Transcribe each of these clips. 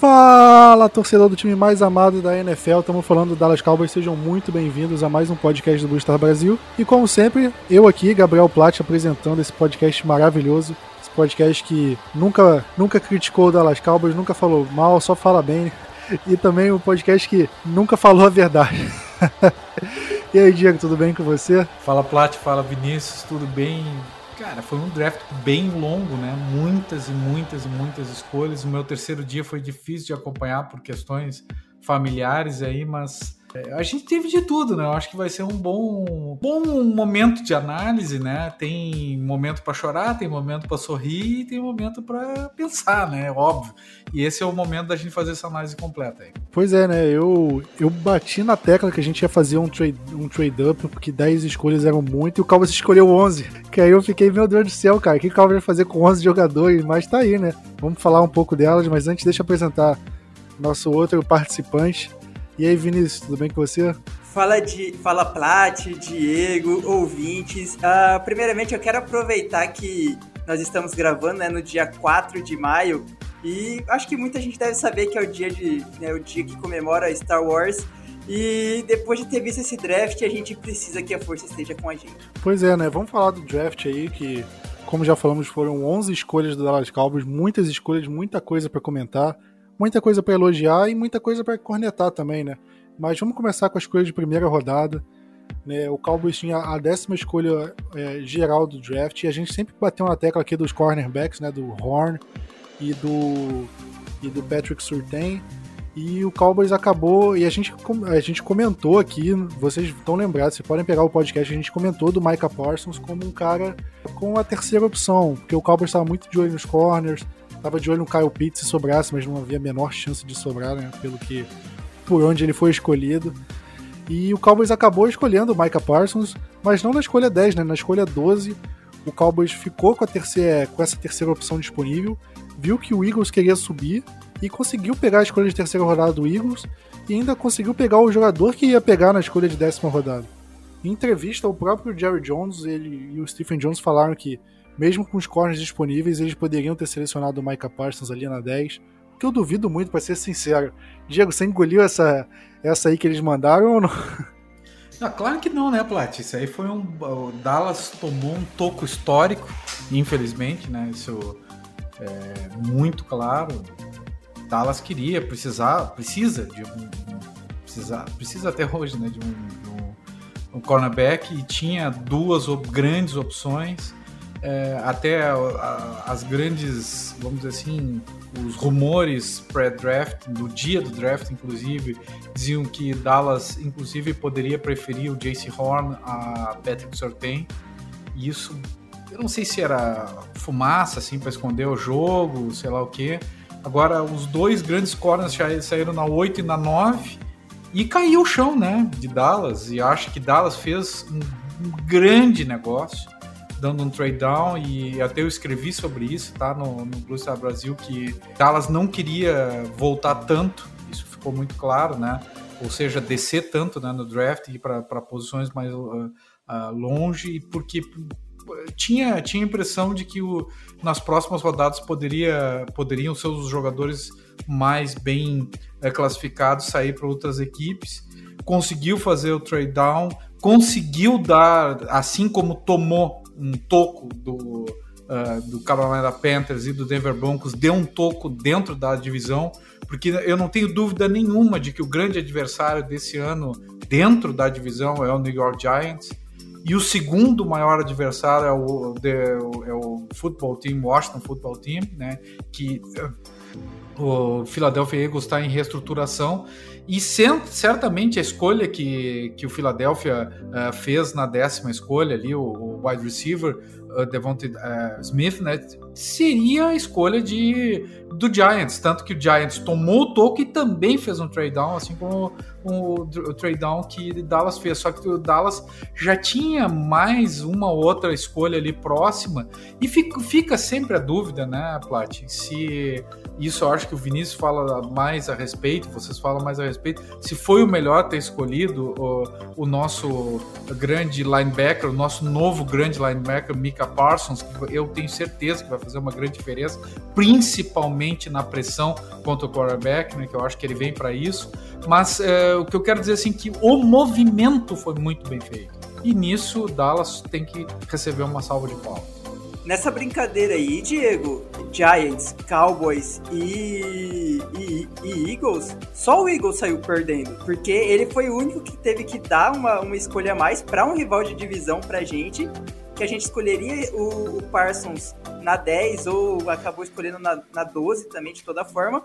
Fala, torcedor do time mais amado da NFL, estamos falando do Dallas Cowboys, sejam muito bem-vindos a mais um podcast do Blue Star Brasil. E como sempre, eu aqui, Gabriel Platt, apresentando esse podcast maravilhoso, esse podcast que nunca, nunca criticou o Dallas Cowboys, nunca falou mal, só fala bem, e também um podcast que nunca falou a verdade. e aí, Diego, tudo bem com você? Fala Plat, fala Vinícius, tudo bem? Cara, foi um draft bem longo, né? Muitas e muitas e muitas escolhas. O meu terceiro dia foi difícil de acompanhar por questões familiares aí, mas a gente teve de tudo, né? Eu acho que vai ser um bom, bom momento de análise, né? Tem momento para chorar, tem momento para sorrir tem momento para pensar, né? Óbvio. E esse é o momento da gente fazer essa análise completa aí. Pois é, né? Eu, eu bati na tecla que a gente ia fazer um trade, um trade up, porque 10 escolhas eram muito e o Cowboys escolheu 11. Que aí eu fiquei, meu Deus do céu, cara, o que o Cowboys vai fazer com 11 jogadores? Mas tá aí, né? Vamos falar um pouco delas, mas antes deixa eu apresentar nosso outro participante. E aí, Vinícius, tudo bem com você? Fala, de, fala Plat, Diego, ouvintes. Uh, primeiramente, eu quero aproveitar que nós estamos gravando né, no dia 4 de maio e acho que muita gente deve saber que é o dia, de, né, o dia que comemora Star Wars. E depois de ter visto esse draft, a gente precisa que a força esteja com a gente. Pois é, né? Vamos falar do draft aí, que, como já falamos, foram 11 escolhas do Dallas Cowboys, muitas escolhas, muita coisa para comentar muita coisa para elogiar e muita coisa para cornetar também, né? Mas vamos começar com as coisas de primeira rodada. Né? O Cowboys tinha a décima escolha é, geral do draft e a gente sempre bateu na tecla aqui dos cornerbacks, né? Do Horn e do e do Patrick Surtain. E o Cowboys acabou, e a gente, a gente comentou aqui, vocês estão lembrados, vocês podem pegar o podcast, a gente comentou do Micah Parsons como um cara com a terceira opção, porque o Cowboys estava muito de olho nos corners, Tava de olho no Kyle Pitts se sobrasse, mas não havia a menor chance de sobrar, né? Pelo que. por onde ele foi escolhido. E o Cowboys acabou escolhendo o Micah Parsons, mas não na escolha 10, né? Na escolha 12, o Cowboys ficou com, a terceira, com essa terceira opção disponível, viu que o Eagles queria subir e conseguiu pegar a escolha de terceira rodada do Eagles e ainda conseguiu pegar o jogador que ia pegar na escolha de décima rodada. Em entrevista, o próprio Jerry Jones ele, e o Stephen Jones falaram que mesmo com os corners disponíveis, eles poderiam ter selecionado o Micah Parsons ali na 10. Que eu duvido muito, para ser sincero. Diego, você engoliu essa, essa aí que eles mandaram ou não? Ah, claro que não, né, Plat? Isso aí foi um. O Dallas tomou um toco histórico, infelizmente, né? Isso é muito claro. Dallas queria, precisar, precisa de um. Precisa, precisa até hoje, né? De um, de um, um cornerback e tinha duas grandes opções é, até a, as grandes, vamos dizer assim, os rumores pré-draft, do dia do draft, inclusive, diziam que Dallas, inclusive, poderia preferir o Jace Horn a Patrick Surtain. E isso, eu não sei se era fumaça, assim, para esconder o jogo, sei lá o quê. Agora, os dois grandes corners saíram na 8 e na 9 e caiu o chão, né, de Dallas. E acho que Dallas fez um, um grande negócio dando um trade down e até eu escrevi sobre isso, tá? No, no Blue Star Brasil, que Dallas não queria voltar tanto, isso ficou muito claro, né? Ou seja, descer tanto né, no draft e para posições mais uh, uh, longe, porque tinha, tinha a impressão de que o, nas próximas rodadas poderia, poderiam ser os jogadores mais bem uh, classificados sair para outras equipes. Conseguiu fazer o trade down, conseguiu dar, assim como tomou um toco do, uh, do Carolina Panthers e do Denver Broncos, deu um toco dentro da divisão, porque eu não tenho dúvida nenhuma de que o grande adversário desse ano dentro da divisão é o New York Giants. E o segundo maior adversário é o, é o Football Team, Washington Football Team, né? Que o Philadelphia Eagles está em reestruturação e certamente a escolha que, que o Philadelphia uh, fez na décima escolha ali, o, o wide receiver, uh, Devontae uh, Smith, né, seria a escolha de, do Giants. Tanto que o Giants tomou o toque e também fez um trade down, assim como o, o trade down que Dallas fez. Só que o Dallas já tinha mais uma outra escolha ali próxima. E fica, fica sempre a dúvida, né, Plat? Se isso eu acho que o Vinícius fala mais a respeito, vocês falam mais a respeito se foi o melhor ter escolhido o, o nosso grande linebacker, o nosso novo grande linebacker, Mika Parsons, que eu tenho certeza que vai fazer uma grande diferença, principalmente na pressão contra o quarterback, né, que eu acho que ele vem para isso. Mas é, o que eu quero dizer assim que o movimento foi muito bem feito. E nisso Dallas tem que receber uma salva de palmas. Nessa brincadeira aí, Diego, Giants, Cowboys e, e, e, Eagles, só o Eagles saiu perdendo, porque ele foi o único que teve que dar uma, uma escolha a mais para um rival de divisão pra gente, que a gente escolheria o, o Parsons na 10 ou acabou escolhendo na, na 12 também, de toda forma.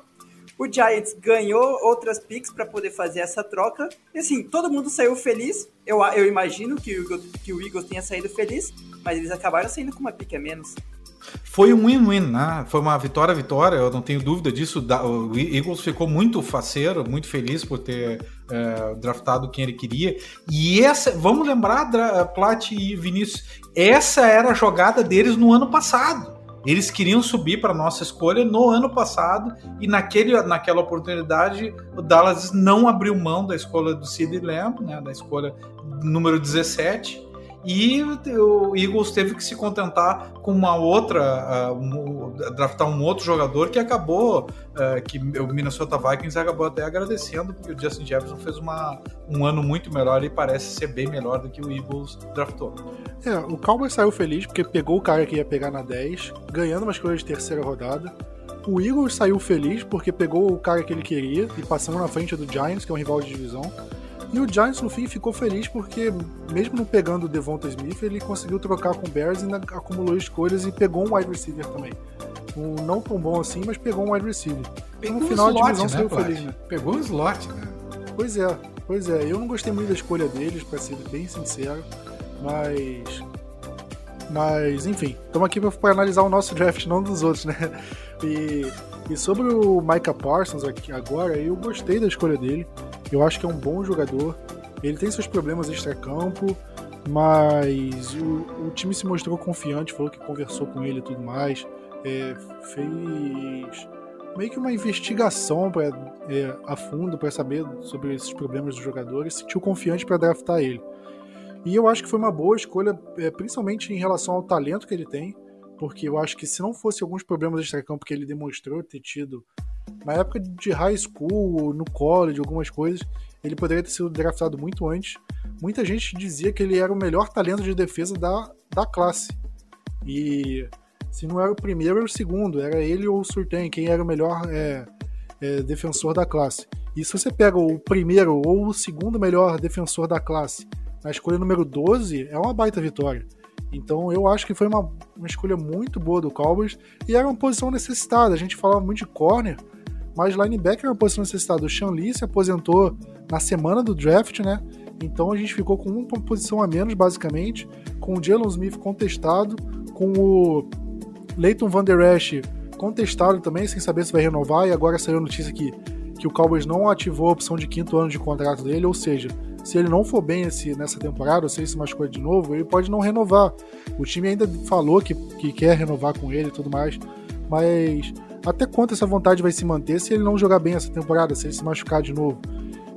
O Giants ganhou outras picks para poder fazer essa troca. E assim, todo mundo saiu feliz. Eu, eu imagino que o, que o Eagles tenha saído feliz, mas eles acabaram saindo com uma pique a menos. Foi um win-win, né? Foi uma vitória-vitória, eu não tenho dúvida disso. O Eagles ficou muito faceiro, muito feliz por ter é, draftado quem ele queria. E essa, vamos lembrar, Plat e Vinícius, essa era a jogada deles no ano passado. Eles queriam subir para nossa escolha no ano passado e naquele, naquela oportunidade o Dallas não abriu mão da escolha do Sid Lamb, né, da escolha número 17, e o Eagles teve que se contentar com uma outra, uh, um, draftar um outro jogador que acabou, uh, que o Minnesota Vikings acabou até agradecendo, porque o Justin Jefferson fez uma, um ano muito melhor e parece ser bem melhor do que o Eagles draftou. É, o Cowboys saiu feliz porque pegou o cara que ia pegar na 10, ganhando uma escolha de terceira rodada. O Eagles saiu feliz porque pegou o cara que ele queria e passando na frente do Giants, que é um rival de divisão. E o Giants, no fim, ficou feliz porque, mesmo não pegando o Devonta Smith, ele conseguiu trocar com o Bears e acumulou escolhas e pegou um wide receiver também. Um, não tão bom assim, mas pegou um wide receiver. Pegou no final slot, a divisão né, saiu feliz, né? Pegou o slot, né? Pois é, pois é. Eu não gostei muito da escolha deles, para ser bem sincero, mas. Mas, enfim, estamos aqui para analisar o nosso draft, não dos outros, né? E, e sobre o Micah Parsons aqui agora, eu gostei da escolha dele. Eu acho que é um bom jogador. Ele tem seus problemas extra-campo, mas o, o, time se mostrou confiante, falou que conversou com ele e tudo mais. É, fez meio que uma investigação pra, é, a fundo para saber sobre esses problemas dos jogadores, sentiu confiante para draftar ele. E eu acho que foi uma boa escolha, é, principalmente em relação ao talento que ele tem, porque eu acho que se não fosse alguns problemas extra-campo que ele demonstrou ter tido na época de high school, no college, algumas coisas, ele poderia ter sido draftado muito antes. Muita gente dizia que ele era o melhor talento de defesa da, da classe. E se não era o primeiro, era o segundo. Era ele ou o Surtain, quem era o melhor é, é, defensor da classe. E se você pega o primeiro ou o segundo melhor defensor da classe na escolha número 12, é uma baita vitória. Então eu acho que foi uma, uma escolha muito boa do Cowboys e era uma posição necessitada. A gente falava muito de corner, mas linebacker é uma posição necessitada. O Sean Lee se aposentou na semana do draft, né? Então a gente ficou com uma posição a menos, basicamente, com o Jalen Smith contestado, com o Leighton Van Der Esch contestado também, sem saber se vai renovar, e agora saiu a notícia que, que o Cowboys não ativou a opção de quinto ano de contrato dele, ou seja, se ele não for bem esse, nessa temporada, ou se ele se machucou de novo, ele pode não renovar. O time ainda falou que, que quer renovar com ele e tudo mais, mas até quanto essa vontade vai se manter se ele não jogar bem essa temporada, se ele se machucar de novo?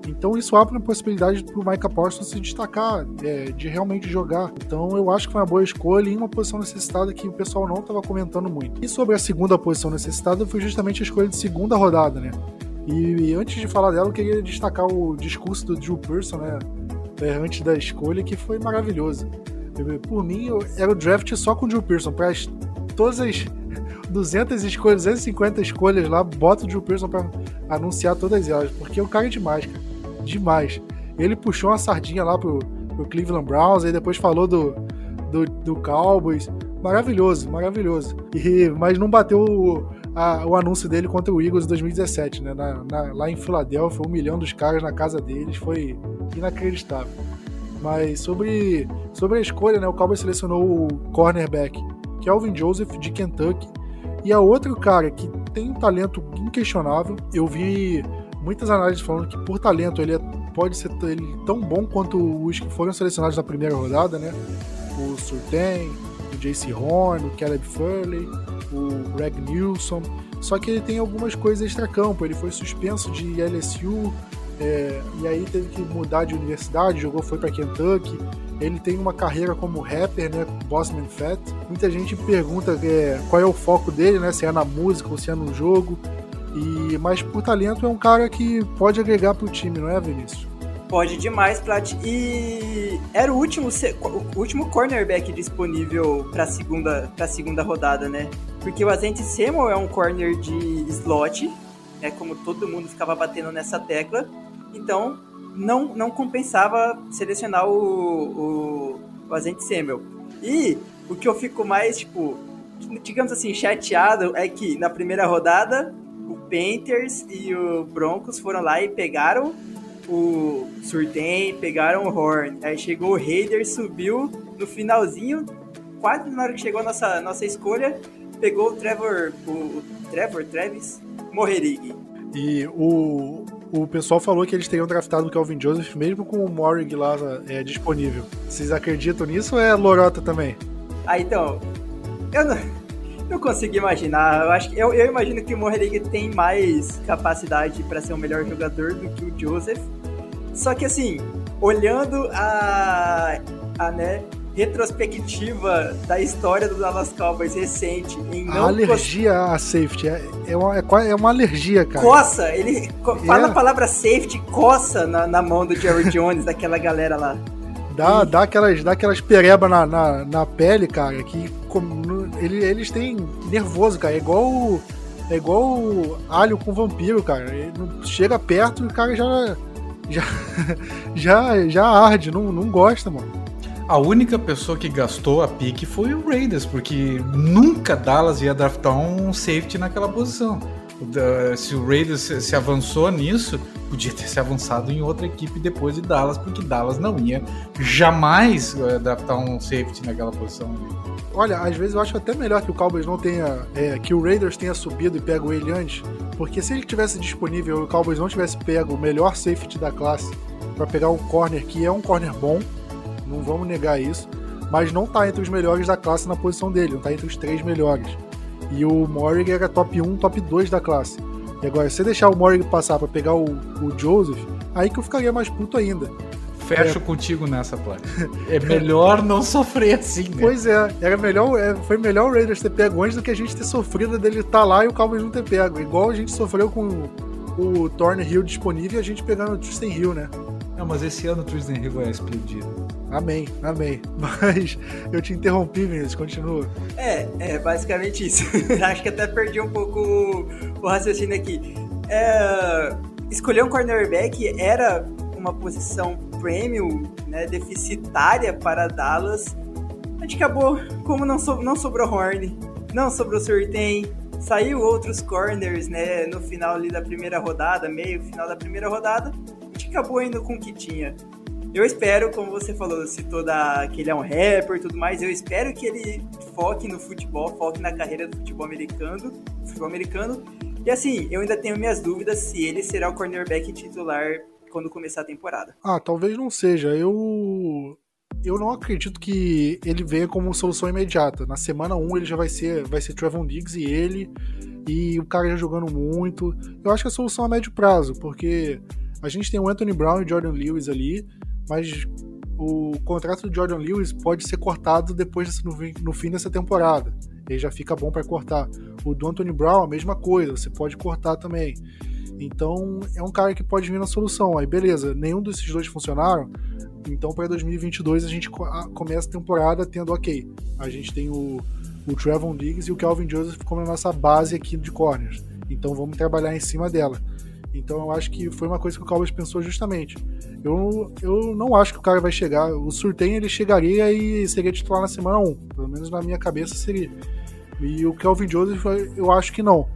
Então isso abre uma possibilidade para o Micah Parsons se destacar, é, de realmente jogar. Então eu acho que foi uma boa escolha em uma posição necessitada que o pessoal não estava comentando muito. E sobre a segunda posição necessitada foi justamente a escolha de segunda rodada, né? E, e antes de falar dela, eu queria destacar o discurso do Drew Pearson, né? É, antes da escolha, que foi maravilhoso. Por mim, eu, era o draft só com o Drew Pearson, para todas as 200 escolhas, 250 escolhas lá, bota o Drew Pearson pra anunciar todas elas, porque o cara é demais, cara. Demais. Ele puxou uma sardinha lá pro, pro Cleveland Browns, aí depois falou do, do, do Cowboys. Maravilhoso, maravilhoso. E, mas não bateu o, a, o anúncio dele contra o Eagles em 2017, né? Na, na, lá em Filadélfia, humilhando os caras na casa deles, foi inacreditável. Mas sobre, sobre a escolha, né? O Cowboys selecionou o cornerback Kelvin Joseph de Kentucky, e a outro cara que tem um talento inquestionável, eu vi muitas análises falando que por talento ele é, pode ser ele, tão bom quanto os que foram selecionados na primeira rodada, né? O Surtain, o JC Horn, o Caleb Furley, o Greg Nilsson. Só que ele tem algumas coisas extra-campo. Ele foi suspenso de LSU É, e aí teve que mudar de universidade, jogou, foi para Kentucky. Ele tem uma carreira como rapper, né? Bossman Fat. Muita gente pergunta é, qual é o foco dele, né? Se é na música ou se é no jogo. E, mas por talento é um cara que pode agregar pro time, não é, Vinícius? Pode demais, Plat. E era o último, o último cornerback disponível para segunda para segunda rodada, né? Porque o Azente Samuel é um corner de slot, né? Como todo mundo ficava batendo nessa tecla. Então, não, não compensava selecionar o, o, o Azente Samuel. E o que eu fico mais, tipo, digamos assim, chateado é que na primeira rodada o Panthers e o Broncos foram lá e pegaram o Surtain, pegaram o Horn. Aí chegou o Raider, subiu no finalzinho, quase na hora que chegou a nossa, nossa escolha, pegou o Trevor, o, Trevor, Travis Morrerig. E o, o pessoal falou que eles teriam draftado o Calvin Joseph mesmo com o Morig lá é, disponível. Vocês acreditam nisso ou é lorota também? Ah, então. Eu não, não consigo imaginar. Eu, acho, eu, eu imagino que o Morig tem mais capacidade para ser o melhor jogador do que o Joseph. Só que assim, olhando a, a né, retrospectiva da história do Dallas Cowboys recente em não. A alergia a safety é, é, uma, é uma alergia, cara. Coça, ele fala é. a palavra safety, coça na, na mão do Jerry Jones, daquela galera lá. Dá, dá aquelas, dá aquelas pereba na, na, na pele, cara, que ele, eles têm nervoso, cara. É igual, é igual alho com vampiro, cara. Ele chega perto e o cara já, já, já, já arde, não, não gosta, mano. A única pessoa que gastou a pique foi o Raiders, porque nunca Dallas ia draftar um safety naquela posição. Se o Raiders se avançou nisso, podia ter se avançado em outra equipe depois de Dallas, porque Dallas não ia jamais eh, draftar um safety naquela posição. Olha, às vezes eu acho até melhor que o Cowboys não tenha. É, que o Raiders tenha subido e pego ele antes. Porque se ele tivesse disponível e o Cowboys não tivesse pego o melhor safety da classe para pegar um corner que é um corner bom, não vamos negar isso, mas não tá entre os melhores da classe na posição dele, não tá entre os três melhores. E o Morig era top 1, top 2 da classe. E agora, se deixar o Morig passar para pegar o, o, Joseph, aí que eu ficaria mais puto ainda. Fecho é. contigo nessa, placa. É melhor não sofrer assim, né? Pois é, era melhor, é, foi melhor o Raiders ter pego antes do que a gente ter sofrido dele estar tá lá e o Cowboys não ter pego. Igual a gente sofreu com o, o Thorne Hill disponível e a gente pegando o Tristan Hill, né? Não, mas esse ano o Tristan Hill vai explodir. Amém, amém. Mas eu te interrompi, Vinícius, continua. É, é basicamente isso. Acho que até perdi um pouco o, raciocínio aqui. É, escolher um cornerback era uma posição premium, né, deficitária para Dallas. A gente acabou, como não, so, não sobrou Horn, não sobrou Surtain, saiu outros corners, né, no final ali da primeira rodada, meio final da primeira rodada, a gente acabou indo com o que tinha. Eu espero, como você falou, citou da, que ele é um rapper e tudo mais, eu espero que ele foque no futebol, foque na carreira do futebol americano, futebol americano. E assim, eu ainda tenho minhas dúvidas se ele será o cornerback titular quando começar a temporada. Ah, talvez não seja. Eu eu não acredito que ele venha como solução imediata. Na semana 1 ele já vai ser, vai ser Trevon Diggs e ele, e o cara já jogando muito. Eu acho que a solução é a médio prazo, porque a gente tem o Anthony Brown e Jordan Lewis ali, mas o contrato do Jordan Lewis pode ser cortado depois no, no fim dessa temporada. Ele já fica bom para cortar. O do Anthony Brown, a mesma coisa, você pode cortar também. Então é um cara que pode vir na solução. Aí beleza, nenhum desses dois funcionaram. Então para 2022 a gente começa a temporada tendo ok. A gente tem o, o Trevon Diggs e o Calvin Joseph como a nossa base aqui de corners. Então vamos trabalhar em cima dela. Então eu acho que foi uma coisa que o Cowboys pensou justamente. Eu, eu não acho que o cara vai chegar. O Surtain ele chegaria e seria titular na semana 1. Pelo menos na minha cabeça seria. E o Kelvin Joseph eu acho que não.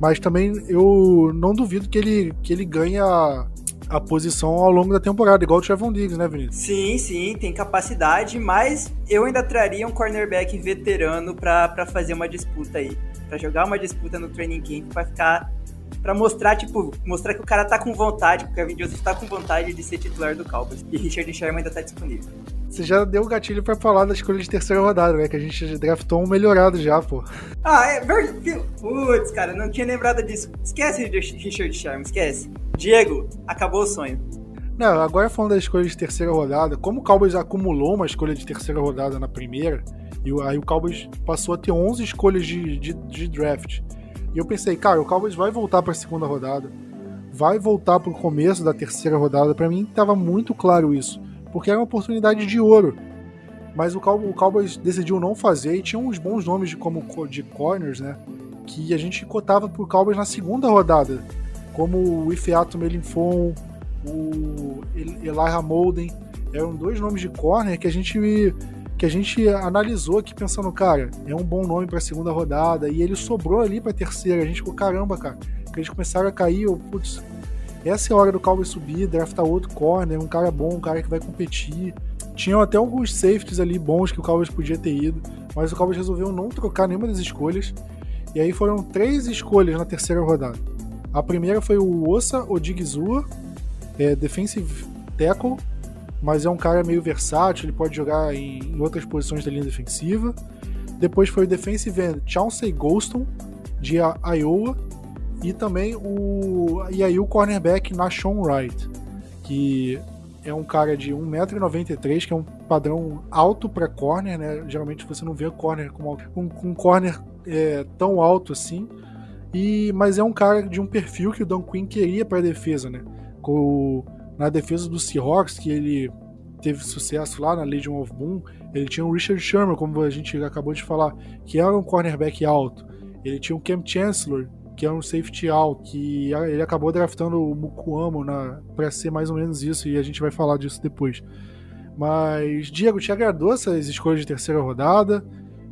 Mas também eu não duvido que ele, que ele ganhe a, a posição ao longo da temporada, igual o Trevon Diggs, né, Vinícius? Sim, sim, tem capacidade, mas eu ainda traria um cornerback veterano para fazer uma disputa aí. para jogar uma disputa no training camp, para ficar para mostrar, tipo, mostrar que o cara tá com vontade, que o Kevin Joseph tá com vontade de ser titular do Cowboys. E Richard Sherman ainda tá disponível. Você já deu o gatilho pra falar da escolha de terceira rodada, né? Que a gente draftou um melhorado já, pô. Ah, é verdade. Putz, cara, não tinha lembrado disso. Esquece Richard Sherman, esquece. Diego, acabou o sonho. Não, agora falando da escolha de terceira rodada, como o Cowboys acumulou uma escolha de terceira rodada na primeira, e aí o Cowboys passou a ter 11 escolhas de, de, de draft. E eu pensei, cara, o Cowboys vai voltar para a segunda rodada, vai voltar para o começo da terceira rodada. Para mim estava muito claro isso, porque era uma oportunidade de ouro. Mas o, Cow o Cowboys decidiu não fazer e tinha uns bons nomes de como de corners, né? Que a gente cotava pro Cowboys na segunda rodada, como o Ifeato Melinfon, o Elijah Molden. Eram dois nomes de corner que a gente que a gente analisou aqui pensando, cara, é um bom nome para segunda rodada e ele sobrou ali para terceira. A gente ficou caramba, cara. Que eles começaram a cair, eu, putz, essa é a hora do Cowboys subir, draftar outro corner, um cara bom, um cara que vai competir. Tinham até alguns safeties ali bons que o Cowboys podia ter ido, mas o Cowboys resolveu não trocar nenhuma das escolhas. E aí foram três escolhas na terceira rodada. A primeira foi o Osa Odigizua, é, defensive tackle, mas é um cara meio versátil, ele pode jogar em, outras posições da linha defensiva. Depois foi o defensive end Chauncey Golston, de Iowa, e também o e aí o cornerback Nashon Wright, que é um cara de 1,93m, que é um padrão alto para corner, né? Geralmente você não vê corner com um, um corner é, tão alto assim. E mas é um cara de um perfil que o Dan Quinn queria para a defesa, né? Com, na defesa do Seahawks, que ele teve sucesso lá na Legion of Boom, ele tinha o Richard Sherman, como a gente acabou de falar, que era um cornerback alto. Ele tinha o Cam Chancellor, que é um safety out, que ele acabou draftando o Mukuamo para ser mais ou menos isso, e a gente vai falar disso depois. Mas, Diego, te agradou essas escolhas de terceira rodada?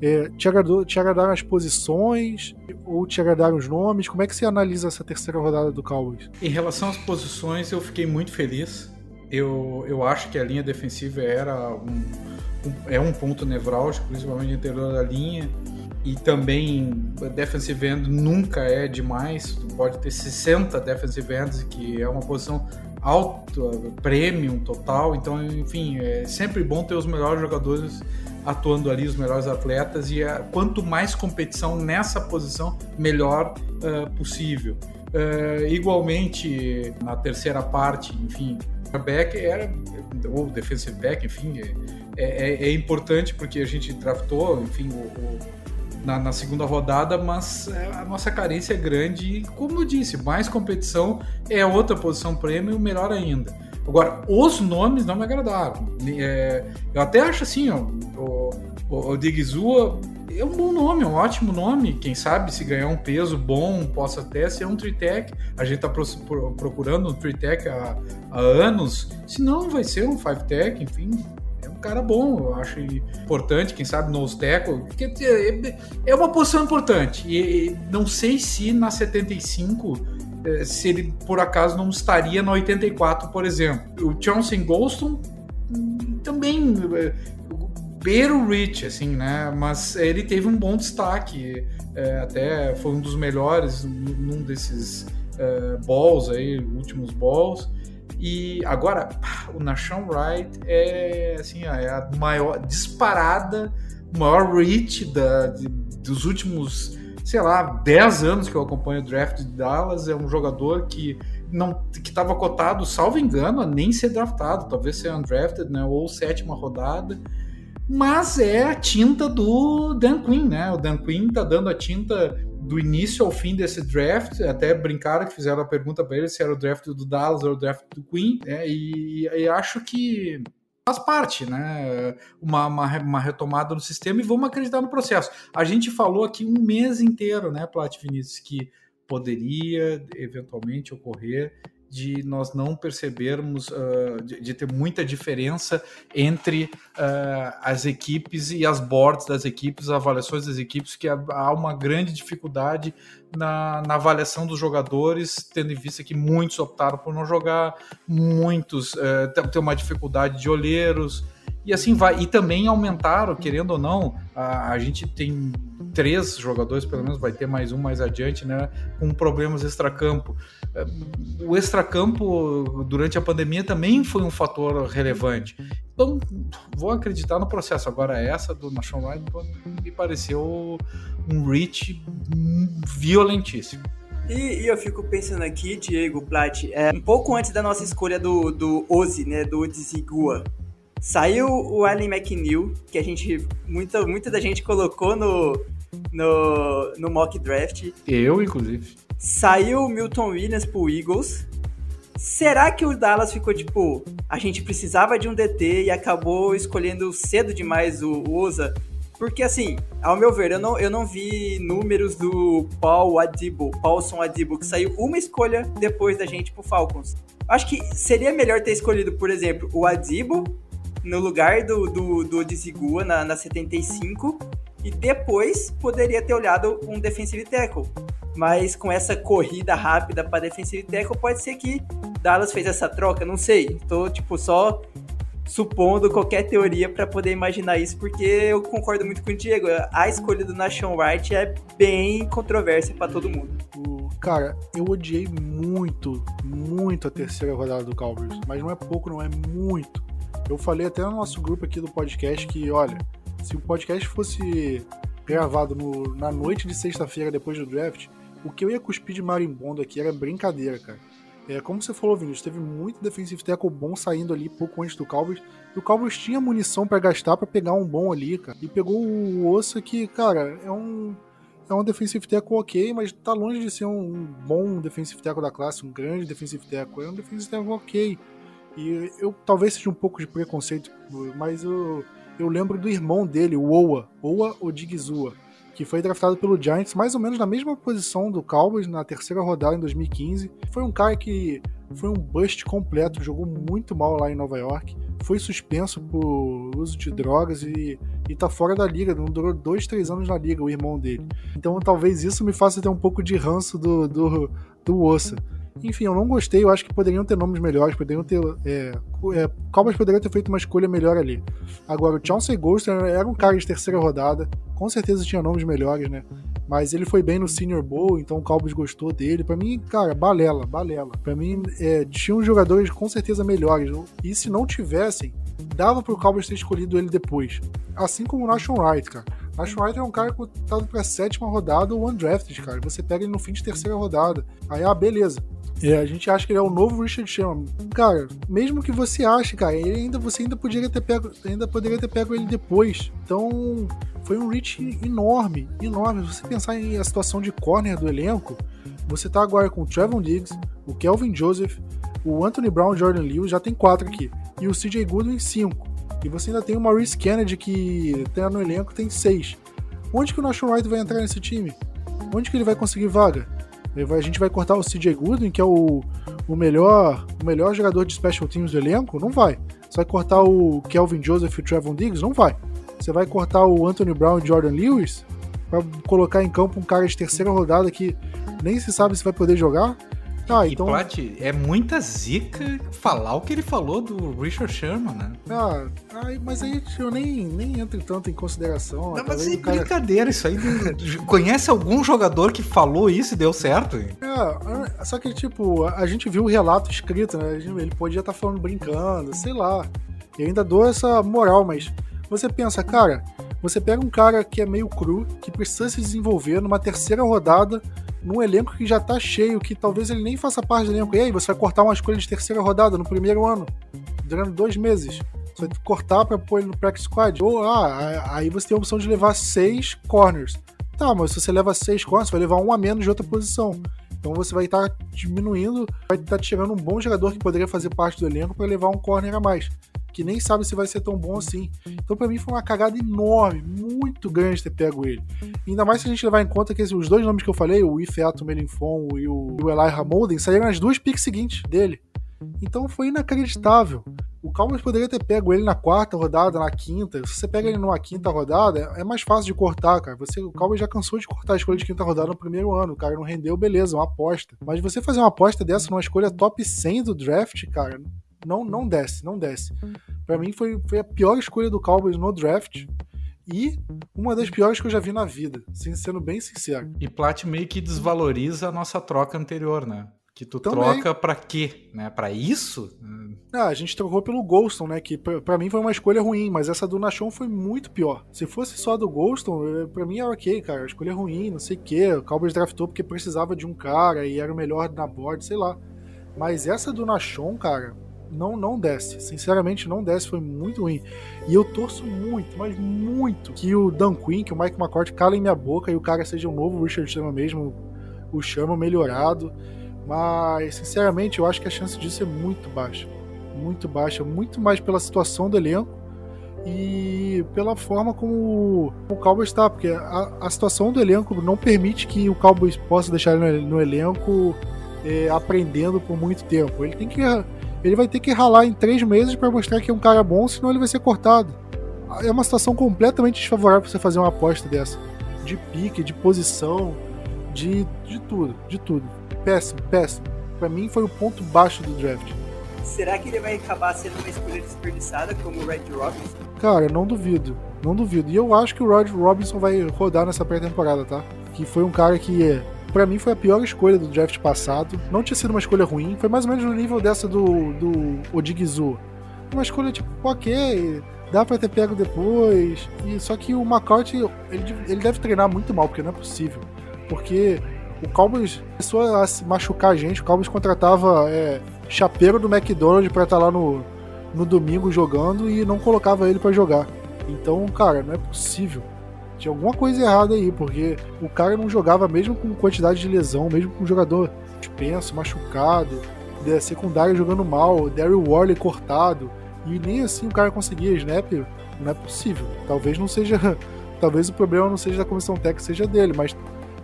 É, te, agradou, te agradaram as posições? Ou te agradaram os nomes? Como é que você analisa essa terceira rodada do Cowboys? Em relação às posições, eu fiquei muito feliz. Eu, eu acho que a linha defensiva era um, um é um ponto nevrálgico, principalmente no interior da linha e também defensive end nunca é demais, pode ter 60 defensive ends, que é uma posição alta, premium total, então enfim, é sempre bom ter os melhores jogadores atuando ali, os melhores atletas, e é, quanto mais competição nessa posição, melhor uh, possível. Uh, igualmente, na terceira parte, enfim, back era, ou defensive back, enfim, é, é, é importante porque a gente draftou, enfim, o, o na, na, segunda rodada, mas é, a nossa carência é grande e, como eu disse, mais competição é outra posição prêmio, melhor ainda. Agora, os nomes não me agradaram. É, eu até acho assim, ó, o, o, o Digizua é um bom nome, um ótimo nome. Quem sabe se ganhar um peso bom, possa até ser um Tritec. A gente está procurando um Tritec há, há anos. Se não, vai ser um Five Tech, enfim cara bom, eu acho importante, quem sabe nose tackle, é, é uma posição importante. E não sei se na 75 eh, se ele por acaso não estaria na 84, por exemplo. O Johnson Golston também eh, beiro Rich, assim, né? Mas ele teve um bom destaque, é, até foi um dos melhores num desses é, balls aí, últimos balls. E agora, o Nashon Wright é assim, é a maior disparada, o maior reach da, de, dos últimos, sei lá, 10 anos que eu acompanho o draft de Dallas. É um jogador que não que estava cotado, salvo engano, a nem ser draftado, talvez ser undrafted, né, ou sétima rodada. Mas é a tinta do Dan Quinn, né? O Dan Quinn tá dando a tinta do início ao fim desse draft, até brincaram que fizeram a pergunta para ele se era o draft do Dallas ou o draft do Queen, né? e, e acho que faz parte, né? Uma, uma, uma, retomada no sistema e vamos acreditar no processo. A gente falou aqui um mês inteiro, né, Plat Vinícius, que poderia eventualmente ocorrer de nós não percebermos, uh, de, de, ter muita diferença entre uh, as equipes e as boards das equipes, avaliações das equipes, que há uma grande dificuldade na, na avaliação dos jogadores, tendo em vista que muitos optaram por não jogar, muitos uh, têm uma dificuldade de olheiros, e assim vai. E também aumentaram, querendo ou não, a, a gente tem três jogadores, pelo menos vai ter mais um mais adiante, né, com problemas extracampo. O extracampo durante a pandemia também foi um fator relevante. Então, vou acreditar no processo. Agora, essa do Nation Ride me pareceu um reach violentíssimo. E, e, eu fico pensando aqui, Diego Plat, é, um pouco antes da nossa escolha do, do Ozzy, né, do Odzigua, saiu o Allen McNeil, que a gente, muita, muita da gente colocou no, no, no mock draft. Eu, inclusive. Saiu o Milton Williams pro Eagles. Será que o Dallas ficou tipo, a gente precisava de um DT e acabou escolhendo cedo demais o, o Oza? Porque, assim, ao meu ver, eu não, eu não vi números do Paul Adibo, Paulson Adibo, que saiu uma escolha depois da gente pro Falcons. Acho que seria melhor ter escolhido, por exemplo, o Adibo no lugar do, do, do Dizigua na, na 75 e depois poderia ter olhado um defensive tackle. Mas com essa corrida rápida para defensive tackle, pode ser que Dallas fez essa troca, não sei. Tô tipo só supondo qualquer teoria para poder imaginar isso, porque eu concordo muito com o Diego. A escolha do Nation Wright é bem controversa para todo mundo. Cara, eu odiei muito, muito a terceira rodada do Cowboys, mas não é pouco, não é muito. Eu falei até no nosso grupo aqui do podcast que, olha, se o podcast fosse gravado no, na noite de sexta-feira depois do draft, o que eu ia cuspir de marimbondo aqui era brincadeira, cara. É, como você falou, Vinícius, teve muito defensive tackle bom saindo ali pouco antes do Cowboys. E o Cowboys tinha munição para gastar para pegar um bom ali, cara. E pegou o Ossa que, cara, é um é um defensive tackle ok, mas tá longe de ser um bom defensive tackle da classe, um grande defensive tackle. É um defensive tackle ok. E eu talvez seja um pouco de preconceito, mas eu, eu lembro do irmão dele, o Oa, Oa Odigizua que foi draftado pelo Giants mais ou menos na mesma posição do Cowboys na terceira rodada em 2015. Foi um cara que foi um bust completo, jogou muito mal lá em Nova York, foi suspenso por uso de drogas e, e tá fora da liga, não durou dois, três anos na liga, o irmão dele. Então talvez isso me faça ter um pouco de ranço do, do, do Ossa. Enfim, eu não gostei, eu acho que poderiam ter nomes melhores, poderiam ter. É, é, Cowboys poderia ter feito uma escolha melhor ali. Agora, o Chauncey Golster era um cara de terceira rodada, com certeza tinha nomes melhores, né? Mas ele foi bem no Senior Bowl, então o Cowboys gostou dele. Para mim, cara, balela, balela. Para mim, é, tinham jogadores com certeza melhores. E se não tivessem, dava pro Cowboys ter escolhido ele depois. Assim como o Nashon Wright, cara. Nashon Wright é um cara cotado pra sétima rodada ou undrafted, cara. Você pega ele no fim de terceira rodada. Aí, ah, beleza. É, a gente acha que ele é o novo Richard Sherman. Cara, mesmo que você ache, cara, ele ainda, você ainda poderia ter pego, ainda poderia ter pego ele depois. Então, foi um reach enorme, enorme. Se você pensar em a situação de corner do elenco, você tá agora com o Trevon Diggs, o Kelvin Joseph, o Anthony Brown, Jordan Lewis, já tem quatro aqui, e o CJ Goodwin cinco. E você ainda tem o Maurice Kennedy que tá no elenco, tem seis. Onde que o Nashon Wright vai entrar nesse time? Onde que ele vai conseguir vaga? A gente vai cortar o CJ Goodwin, que é o, o, melhor, o melhor jogador de special teams do elenco? Não vai. Você vai cortar o Kelvin Joseph e o Trevon Diggs? Não vai. Você vai cortar o Anthony Brown e Jordan Lewis para colocar em campo um cara de terceira rodada que nem se sabe se vai poder jogar? Ah, então... E Plat, é muita zica falar o que ele falou do Richard Sherman, né? Ah, mas aí eu nem, nem entro tanto em consideração. Não, mas é cara... brincadeira, isso aí. conhece algum jogador que falou isso e deu certo? É, só que, tipo, a gente viu o relato escrito, né? Ele podia estar tá falando brincando, sei lá. Eu ainda dou essa moral, mas você pensa, cara, você pega um cara que é meio cru, que precisa se desenvolver numa terceira rodada num elenco que já tá cheio, que talvez ele nem faça parte do elenco. E aí, você vai cortar uma escolha de terceira rodada no primeiro ano, durante dois meses. Você vai cortar para pôr ele no practice squad. Ou, ah, aí você tem a opção de levar seis corners. Tá, mas se você leva seis corners, você vai levar um a menos de outra posição. Então você vai estar tá diminuindo, vai estar tá tirando um bom jogador que poderia fazer parte do elenco para levar um corner a mais que nem sabe se vai ser tão bom assim. Então, para mim, foi uma cagada enorme, muito grande ter pego ele. Ainda mais se a gente levar em conta que os dois nomes que eu falei, o Ifeato Melinfon e o, o Eli Hamolden, saíram nas duas picks seguintes dele. Então foi inacreditável. O Cowboys poderia ter pego ele na quarta rodada, na quinta. Se você pega ele numa quinta rodada, é mais fácil de cortar, cara. Você, o Cowboys já cansou de cortar a escolha de quinta rodada no primeiro ano. O cara não rendeu, beleza, uma aposta. Mas você fazer uma aposta dessa numa escolha top 100 do draft, cara, não, não desce, não desce. Para mim foi, foi a pior escolha do Cowboys no draft e uma das piores que eu já vi na vida, sendo bem sincero. E Plat meio que desvaloriza a nossa troca anterior, né? Que tu Também. troca pra quê? Né? Pra isso? Ah, a gente trocou pelo Gholston, né? Que pra, mim foi uma escolha ruim, mas essa do Nachon foi muito pior. Se fosse só do Gholston, eh, pra mim era ok, cara. Escolha ruim, não sei o quê. O Cowboys draftou porque precisava de um cara e era o melhor na board, sei lá. Mas essa do Nachon, cara, não, não desce. Sinceramente, não desce. Foi muito ruim. E eu torço muito, mas muito, que o Dan Quinn, que o Mike McCourt calem minha boca e o cara seja um novo Richard Sherman mesmo, o Sherman melhorado. Mas, sinceramente, eu acho que a chance disso é muito baixa. Muito baixa, muito mais pela situação do elenco e pela forma como o Cowboys está, porque a, a, situação do elenco não permite que o Cowboys possa deixar ele no, no elenco é, aprendendo por muito tempo. Ele tem que ele vai ter que ralar em três meses para mostrar que é um cara bom, senão ele vai ser cortado. É uma situação completamente desfavorável para você fazer uma aposta dessa, de pique, de posição, de, de tudo, de tudo péssimo, péssimo. Para mim foi o ponto baixo do draft. Será que ele vai acabar sendo uma escolha desperdiçada como o Red Robinson? Cara, não duvido. Não duvido. E eu acho que o Rod Robinson vai rodar nessa pré-temporada, tá? Que foi um cara que, para mim, foi a pior escolha do draft passado. Não tinha sido uma escolha ruim. Foi mais ou menos no nível dessa do, do Odigzu. Uma escolha tipo, ok, dá pra ter pego depois. E, só que o McCarthy, ele, ele deve treinar muito mal, porque não é possível. Porque o Cowboys começou a machucar a gente. O Cowboys contratava é, chapeiro do McDonald's para estar tá lá no, no domingo jogando e não colocava ele para jogar. Então, cara, não é possível. Tinha alguma coisa errada aí, porque o cara não jogava mesmo com quantidade de lesão, mesmo com um jogador dispenso, machucado, secundário jogando mal, Daryl Worley cortado, e nem assim o cara conseguia snap. Não é possível. Talvez não seja. Talvez o problema não seja da comissão técnica, seja dele, mas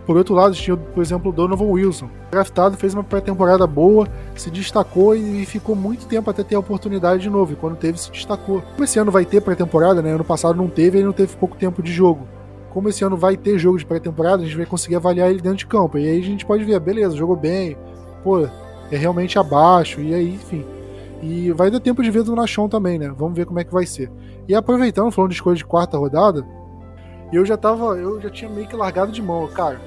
por outro lado, tinha, por exemplo, o Donovan Wilson. Draftado, fez uma pré-temporada boa, se destacou e ficou muito tempo até ter a oportunidade de novo. E quando teve, se destacou. Esse ano vai ter pré-temporada, né? Ano passado não teve, ele não teve pouco tempo de jogo. Como esse ano vai ter jogo de pré-temporada, a gente vai conseguir avaliar ele dentro de campo. E aí a gente pode ver, beleza, jogou bem, pô, é realmente abaixo, e aí, enfim. E vai dar tempo de ver do Nachon também, né? Vamos ver como é que vai ser. E aproveitando, falando de escolha de quarta rodada, eu já tava, eu já tinha meio que largado de mão, cara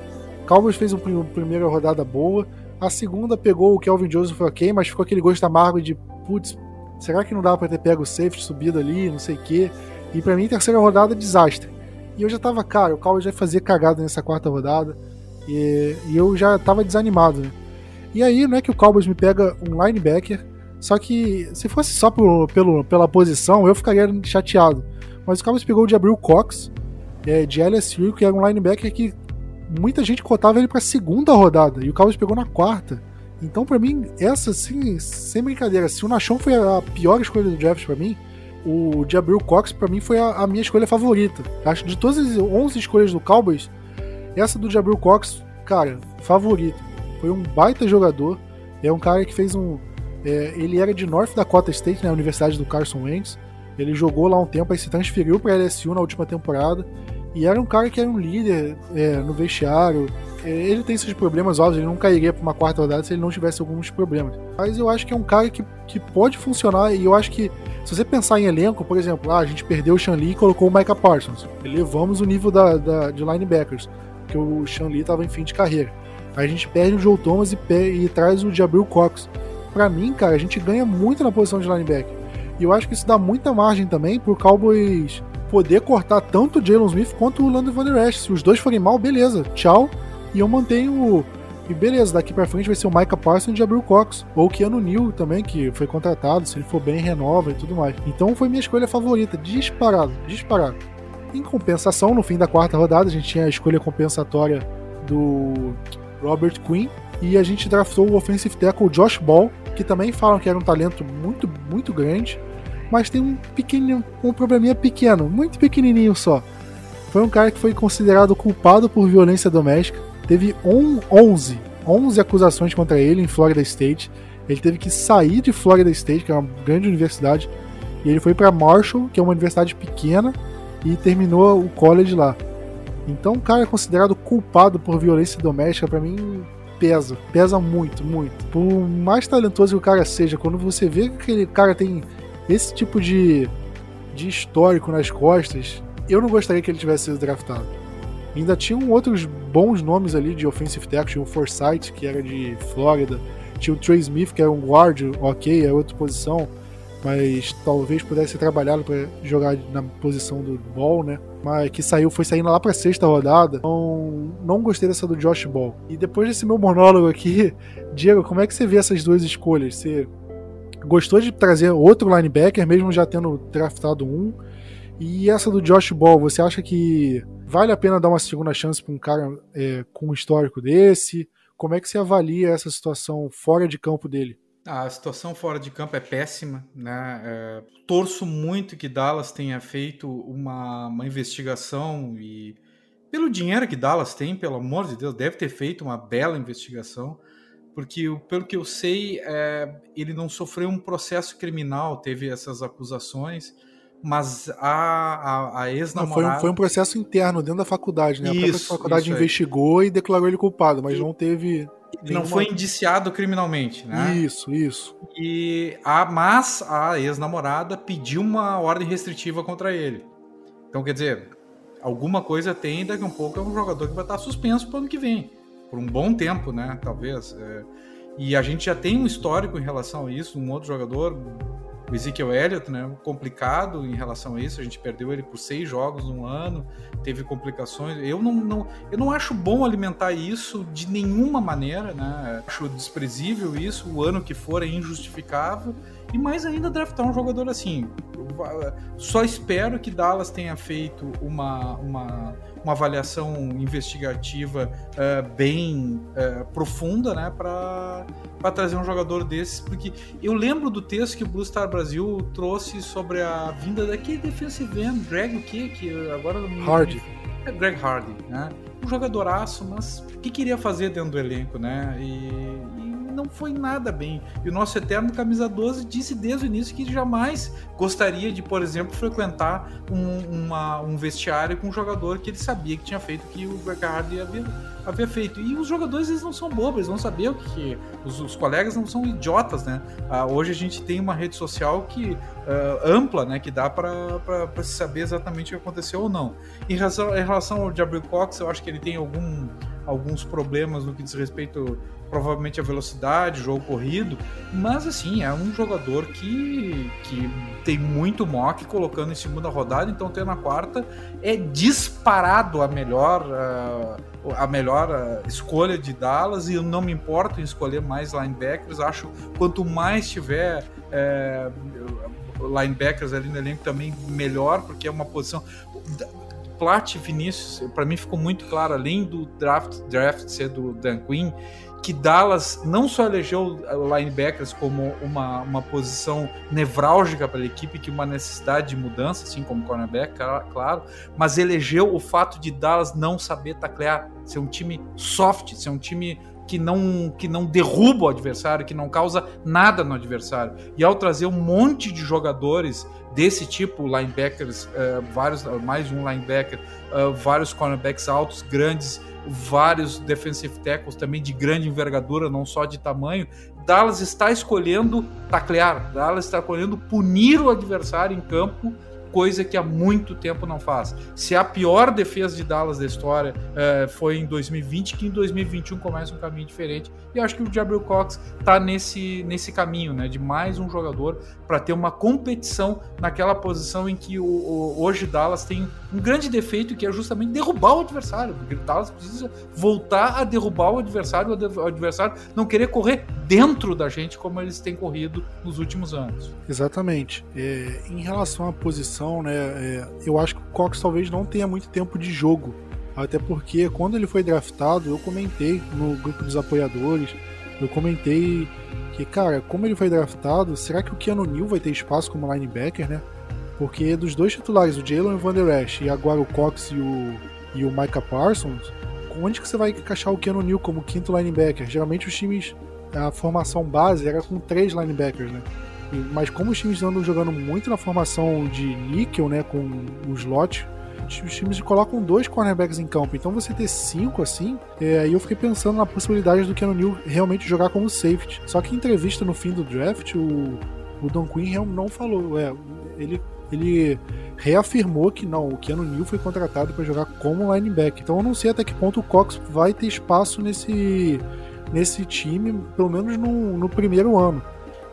Cowboys fez uma primeira rodada boa. A segunda pegou o Kelvin Joseph ok, mas ficou aquele gosto amargo de putz, será que não dá para ter pego o safety subido ali, não sei o quê. E para mim, terceira rodada, desastre. E eu já tava, cara, o Cowboys vai fazer cagada nessa quarta rodada. E, e, eu já tava desanimado, né? E aí, não é que o Cowboys me pega um linebacker, só que se fosse só pelo, pela posição, eu ficaria chateado. Mas o Cowboys pegou o de Abril Cox, é, de LSU, que era um linebacker que muita gente cotava ele pra segunda rodada e o Cowboys pegou na quarta. Então, para mim, essa, assim, sem brincadeira, se o Nachon foi a pior escolha do draft para mim, o de Cox, para mim, foi a, a, minha escolha favorita. Acho de todas as 11 escolhas do Cowboys, essa do Jabril Cox, cara, favorito. Foi um baita jogador. É um cara que fez um. É, ele era de North Dakota State, né, Universidade do Carson Wentz. Ele jogou lá um tempo, aí se transferiu para LSU na última temporada. E era um cara que era um líder é, no vestiário. É, ele tem seus problemas, óbvio, ele não cairia para uma quarta rodada se ele não tivesse alguns problemas. Mas eu acho que é um cara que, que pode funcionar e eu acho que se você pensar em elenco, por exemplo, ah, a gente perdeu o Sean Lee e colocou o Micah Parsons. Elevamos o nível da, da, de linebackers, porque o Sean Lee estava em fim de carreira. Aí a gente perde o Joe Thomas e, e traz o Jabril Cox. Para mim, cara, a gente ganha muito na posição de linebacker. E eu acho que isso dá muita margem também pro Cowboys poder cortar tanto o Jalen Smith quanto o Landon Van Der Esch. Se os dois forem mal, beleza, tchau. E eu mantenho o. E beleza, daqui pra frente vai ser o Micah Parsons e Abril Cox. Ou o Keanu Neal também, que foi contratado. Se ele for bem, renova e tudo mais. Então foi minha escolha favorita, disparado, disparado. Em compensação, no fim da quarta rodada, a gente tinha a escolha compensatória do Robert Quinn. E a gente draftou o offensive tackle Josh Ball, que também falam que era um talento muito, muito grande mas tem um pequeno, um probleminha pequeno, muito pequenininho só. Foi um cara que foi considerado culpado por violência doméstica. Teve 11, 11 acusações contra ele em Florida State. Ele teve que sair de Florida State, que é uma grande universidade, e ele foi para Marshall, que é uma universidade pequena, e terminou o college lá. Então, um cara é considerado culpado por violência doméstica, para mim pesa, pesa muito, muito. Por mais talentoso que o cara seja, quando você vê que aquele cara tem esse tipo de, de histórico nas costas, eu não gostaria que ele tivesse sido draftado. Ainda tinham outros bons nomes ali de offensive tackle, tinha o Forsyth, que era de Flórida, Tinha o Trey Smith, que era um guard, ok, é outra posição, mas talvez pudesse ser trabalhado para jogar na posição do Ball, né? Mas que saiu, foi saindo lá para sexta rodada. Então, não gostei dessa do Josh Ball. E depois desse meu monólogo aqui, Diego, como é que você vê essas duas escolhas? Você gostou de trazer outro linebacker, mesmo já tendo draftado um? E essa do Josh Ball, você acha que vale a pena dar uma segunda chance para um cara é, com um histórico desse? Como é que você avalia essa situação fora de campo dele? A situação fora de campo é péssima, né? É, torço muito que Dallas tenha feito uma, uma investigação e pelo dinheiro que Dallas tem, pelo amor de Deus, deve ter feito uma bela investigação, porque pelo que eu sei, é, ele não sofreu um processo criminal, teve essas acusações, mas a, a, a ex-namorada... Foi, foi, um processo interno dentro da faculdade, né? Isso, a faculdade investigou e declarou ele culpado, mas e... não teve não foi indiciado criminalmente, né? Isso, isso. E a, mas a ex-namorada pediu uma ordem restritiva contra ele. Então, quer dizer, alguma coisa tem, daqui a um pouco é um jogador que vai estar suspenso para o ano que vem. Por um bom tempo, né? Talvez. É. E a gente já tem um histórico em relação a isso, um outro jogador, o Ezekiel Elliott, né, complicado em relação a isso. A gente perdeu ele por seis jogos no ano, teve complicações. Eu não, não, eu não acho bom alimentar isso de nenhuma maneira, né? Acho desprezível isso. O ano que for é injustificável. E mais ainda draftar um jogador assim. Só espero que Dallas tenha feito uma, uma uma avaliação investigativa uh, bem uh, profunda, né, para trazer um jogador desses, porque eu lembro do texto que o Blue Star Brasil trouxe sobre a vinda daquele defensive end, Greg o quê? Que agora Hardy. É Greg Hardy, né? Um jogadoraço, mas o que queria fazer dentro do elenco, né? E, não foi nada bem. E o nosso eterno camisa 12 disse desde o início que jamais gostaria de, por exemplo, frequentar um, uma, um vestiário com um jogador que ele sabia que tinha feito que o Bergard havia, havia feito. E os jogadores eles não são bobos, eles vão saber o que. Os, os colegas não são idiotas, né? Ah, hoje a gente tem uma rede social que uh, ampla, né? Que dá para se saber exatamente o que aconteceu ou não. Em relação, em relação ao Gabriel Cox, eu acho que ele tem algum alguns problemas no que diz respeito provavelmente a velocidade, jogo corrido, mas assim, é um jogador que, que tem muito mock colocando em segunda rodada, então ter na quarta é disparado a melhor uh, a melhor uh, escolha de Dallas e eu não me importo em escolher mais linebackers, acho quanto mais tiver uh, linebackers ali no elenco também melhor, porque é uma posição Plat Vinícius, para mim ficou muito claro, além do draft, draft ser do Dan Quinn, que Dallas não só elegeu linebackers como uma, uma posição nevrálgica para a equipe, que uma necessidade de mudança, assim como cornerback, claro, mas elegeu o fato de Dallas não saber taclear, ser um time soft, ser um time que não, que não derruba o adversário, que não causa nada no adversário. E ao trazer um monte de jogadores desse tipo, linebackers, uh, vários, mais um linebacker, uh, vários cornerbacks altos, grandes, vários defensive tackles também de grande envergadura, não só de tamanho. Dallas está escolhendo taclear, Dallas está escolhendo punir o adversário em campo coisa que há muito tempo não faz. Se a pior defesa de Dallas da história é, foi em 2020, que em 2021 começa um caminho diferente. E acho que o Gabriel Cox está nesse, nesse caminho, né, de mais um jogador para ter uma competição naquela posição em que o, o, hoje Dallas tem um grande defeito que é justamente derrubar o adversário, porque Dallas precisa voltar a derrubar o adversário, o adversário não querer correr dentro da gente como eles têm corrido nos últimos anos. Exatamente. É, em relação à posição né? É, eu acho que o Cox talvez não tenha muito tempo de jogo. Até porque quando ele foi draftado, eu comentei no grupo dos apoiadores, eu comentei que, cara, como ele foi draftado, será que o Keanu Neal vai ter espaço como linebacker, né? Porque dos dois titulares, o Jalen Van Der Esch e agora o Cox e o, e o Micah Parsons, onde que você vai encaixar o Keanu Neal como quinto linebacker? Geralmente os times, a formação base era com três linebackers, né? Mas como os times andam jogando muito na formação de níquel, né, com o slot, os times colocam dois cornerbacks em campo. Então você ter cinco assim, é, aí eu fiquei pensando na possibilidade do Keanu Neal realmente jogar como safety. Só que em entrevista no fim do draft, o, o Don Quinn não falou. É, ele, ele reafirmou que não, o Keanu Neal foi contratado para jogar como linebacker. Então eu não sei até que ponto o Cox vai ter espaço nesse nesse time, pelo menos no, no primeiro ano.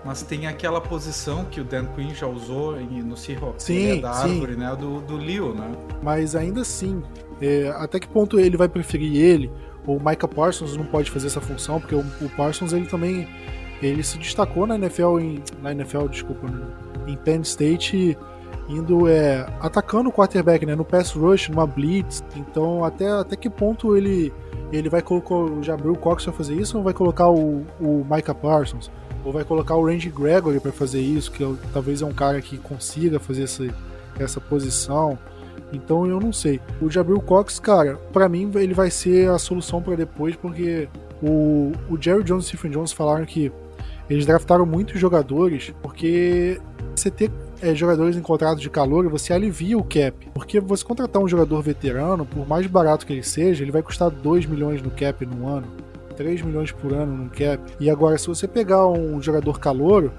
Mas tem aquela posição que o Dan Quinn já usou no Seahawks, sim, é da sim. árvore, né? Do, do Leo, né? Mas ainda assim, é, até que ponto ele vai preferir ele? Ou o Micah Parsons não pode fazer essa função, porque o, o Parsons ele também ele se destacou na NFL, em, na NFL, desculpa, em Penn State, indo é, atacando o quarterback, né, no pass rush, numa blitz. Então, até, até que ponto ele ele vai colocar o Jabril Cox para fazer isso ou vai colocar o, o Micah Parsons? Ou vai colocar o Randy Gregory para fazer isso, que é, talvez é um cara que consiga fazer essa, essa posição. Então eu não sei. O Jabril Cox, cara, para mim ele vai ser a solução para depois, porque o, o Jerry Jones e Stephen Jones falaram que eles draftaram muitos jogadores, porque você ter é, jogadores em contrato de calor, você alivia o cap. Porque você contratar um jogador veterano, por mais barato que ele seja, ele vai custar 2 milhões no cap no ano. 3 milhões por ano no cap. E agora, se você pegar um jogador calouro,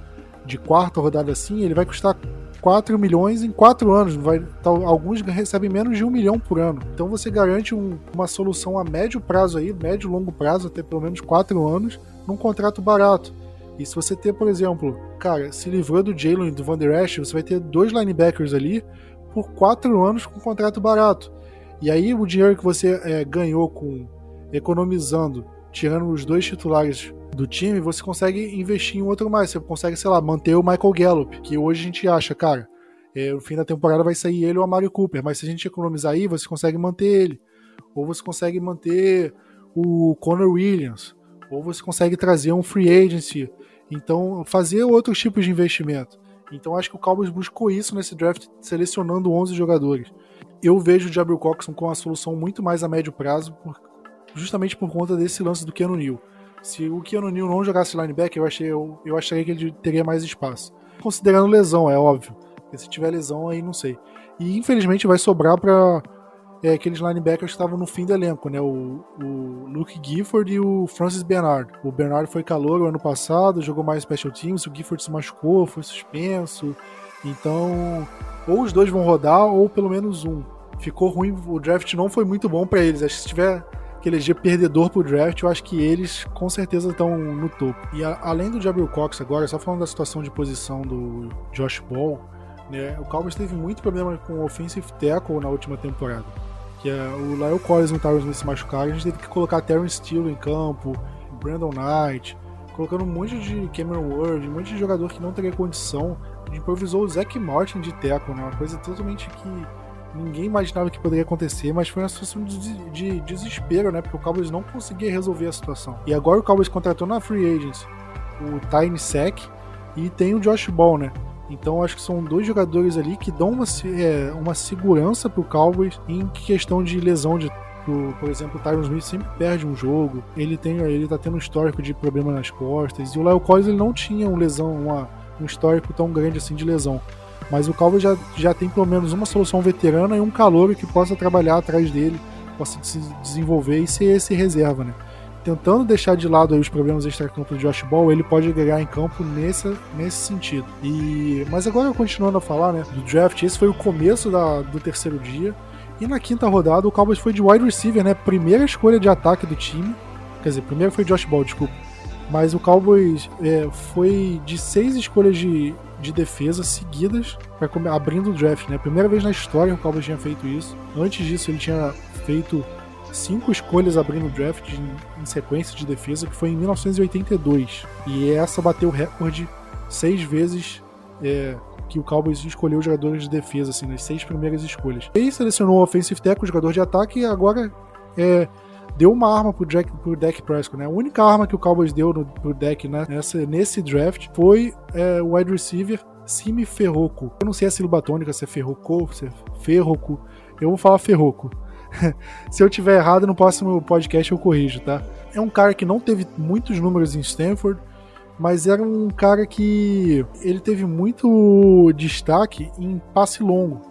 de quarta rodada assim, ele vai custar 4 milhões em 4 anos. Vai, alguns recebem menos de 1 milhão por ano. Então você garante um, uma solução a médio prazo aí, médio e longo prazo, até pelo menos 4 anos, num contrato barato. E se você ter, por exemplo, cara, se livrou do Jalen e do Van Der Esch, você vai ter dois linebackers ali por 4 anos com contrato barato. E aí o dinheiro que você é, ganhou com economizando tirando os dois titulares do time, você consegue investir em outro mais. Você consegue, sei lá, manter o Michael Gallup, que hoje a gente acha, cara, é, no fim da temporada vai sair ele ou a Mario Cooper, mas se a gente economizar aí, você consegue manter ele. Ou você consegue manter o Conor Williams. Ou você consegue trazer um free agency. Então, fazer outros tipos de investimento. Então, acho que o Cowboys buscou isso nesse draft, selecionando 11 jogadores. Eu vejo o Jabril Coxon com a solução muito mais a médio prazo, justamente por conta desse lance do Keanu Neal. Se o Keanu Neal não jogasse linebacker, eu, achei, eu, eu acharia que ele teria mais espaço. Considerando lesão, é óbvio. Porque se tiver lesão, aí não sei. E infelizmente vai sobrar para é, aqueles linebackers que estavam no fim do elenco, né? O, o, Luke Gifford e o Francis Bernard. O Bernard foi calor ano passado, jogou mais special teams, o Gifford se machucou, foi suspenso. Então, ou os dois vão rodar, ou pelo menos um. Ficou ruim, o draft não foi muito bom para eles. Acho que se tiver que eleger perdedor pro draft, eu acho que eles com certeza estão no topo. E a, além do Jabril Cox agora, só falando da situação de posição do Josh Ball, né, o Cowboys teve muito problema com o offensive tackle na última temporada. Que é, o Lyle Collins e o Tyron Smith se machucaram, a gente teve que colocar Terrence Steele em campo, Brandon Knight, colocando um monte de Cameron Ward, um monte de jogador que não teria condição. A gente improvisou o Zach Martin de tackle, né, uma coisa totalmente que ninguém imaginava que poderia acontecer, mas foi uma situação de, de, desespero, né? Porque o Cowboys não conseguia resolver a situação. E agora o Cowboys contratou na Free Agents o Tiny Sack e tem o Josh Ball, né? Então acho que são dois jogadores ali que dão uma, é, uma segurança pro Cowboys em questão de lesão de por exemplo, o Tyron Smith sempre perde um jogo, ele tem, ele tá tendo um histórico de problema nas costas, e o Lyle Collins ele não tinha um lesão, uma, um histórico tão grande assim de lesão. Mas o Calvo já, já tem pelo menos uma solução veterana e um calor que possa trabalhar atrás dele, possa se desenvolver e ser esse reserva, né? Tentando deixar de lado os problemas extra-campo do Josh Ball, ele pode agregar em campo nesse, nesse sentido. E Mas agora, continuando a falar né, do draft, esse foi o começo da, do terceiro dia. E na quinta rodada, o Cowboys foi de wide receiver, né? Primeira escolha de ataque do time. Quer dizer, primeiro foi Josh Ball, desculpa. Mas o Cowboys é, foi de seis escolhas de, de defesa seguidas para abrindo o draft, né? Primeira vez na história que o Cowboys tinha feito isso. Antes disso, ele tinha feito cinco escolhas abrindo draft em sequência de defesa, que foi em 1982. E essa bateu o recorde seis vezes é, que o Cowboys escolheu jogadores de defesa, assim, nas seis primeiras escolhas. E selecionou o offensive tackle, jogador de ataque, e agora é, deu uma arma pro, Jack, pro Dak Prescott, né? A única arma que o Cowboys deu no, pro Dak né, nessa, nesse draft foi é, o wide receiver Simi Ferroco. Eu não sei a sílaba tônica, se é Ferroco, se é Ferroco. Eu vou falar Ferroco. se eu tiver errado, no próximo podcast eu corrijo, tá? É um cara que não teve muitos números em Stanford, mas era um cara que ele teve muito destaque em passe longo.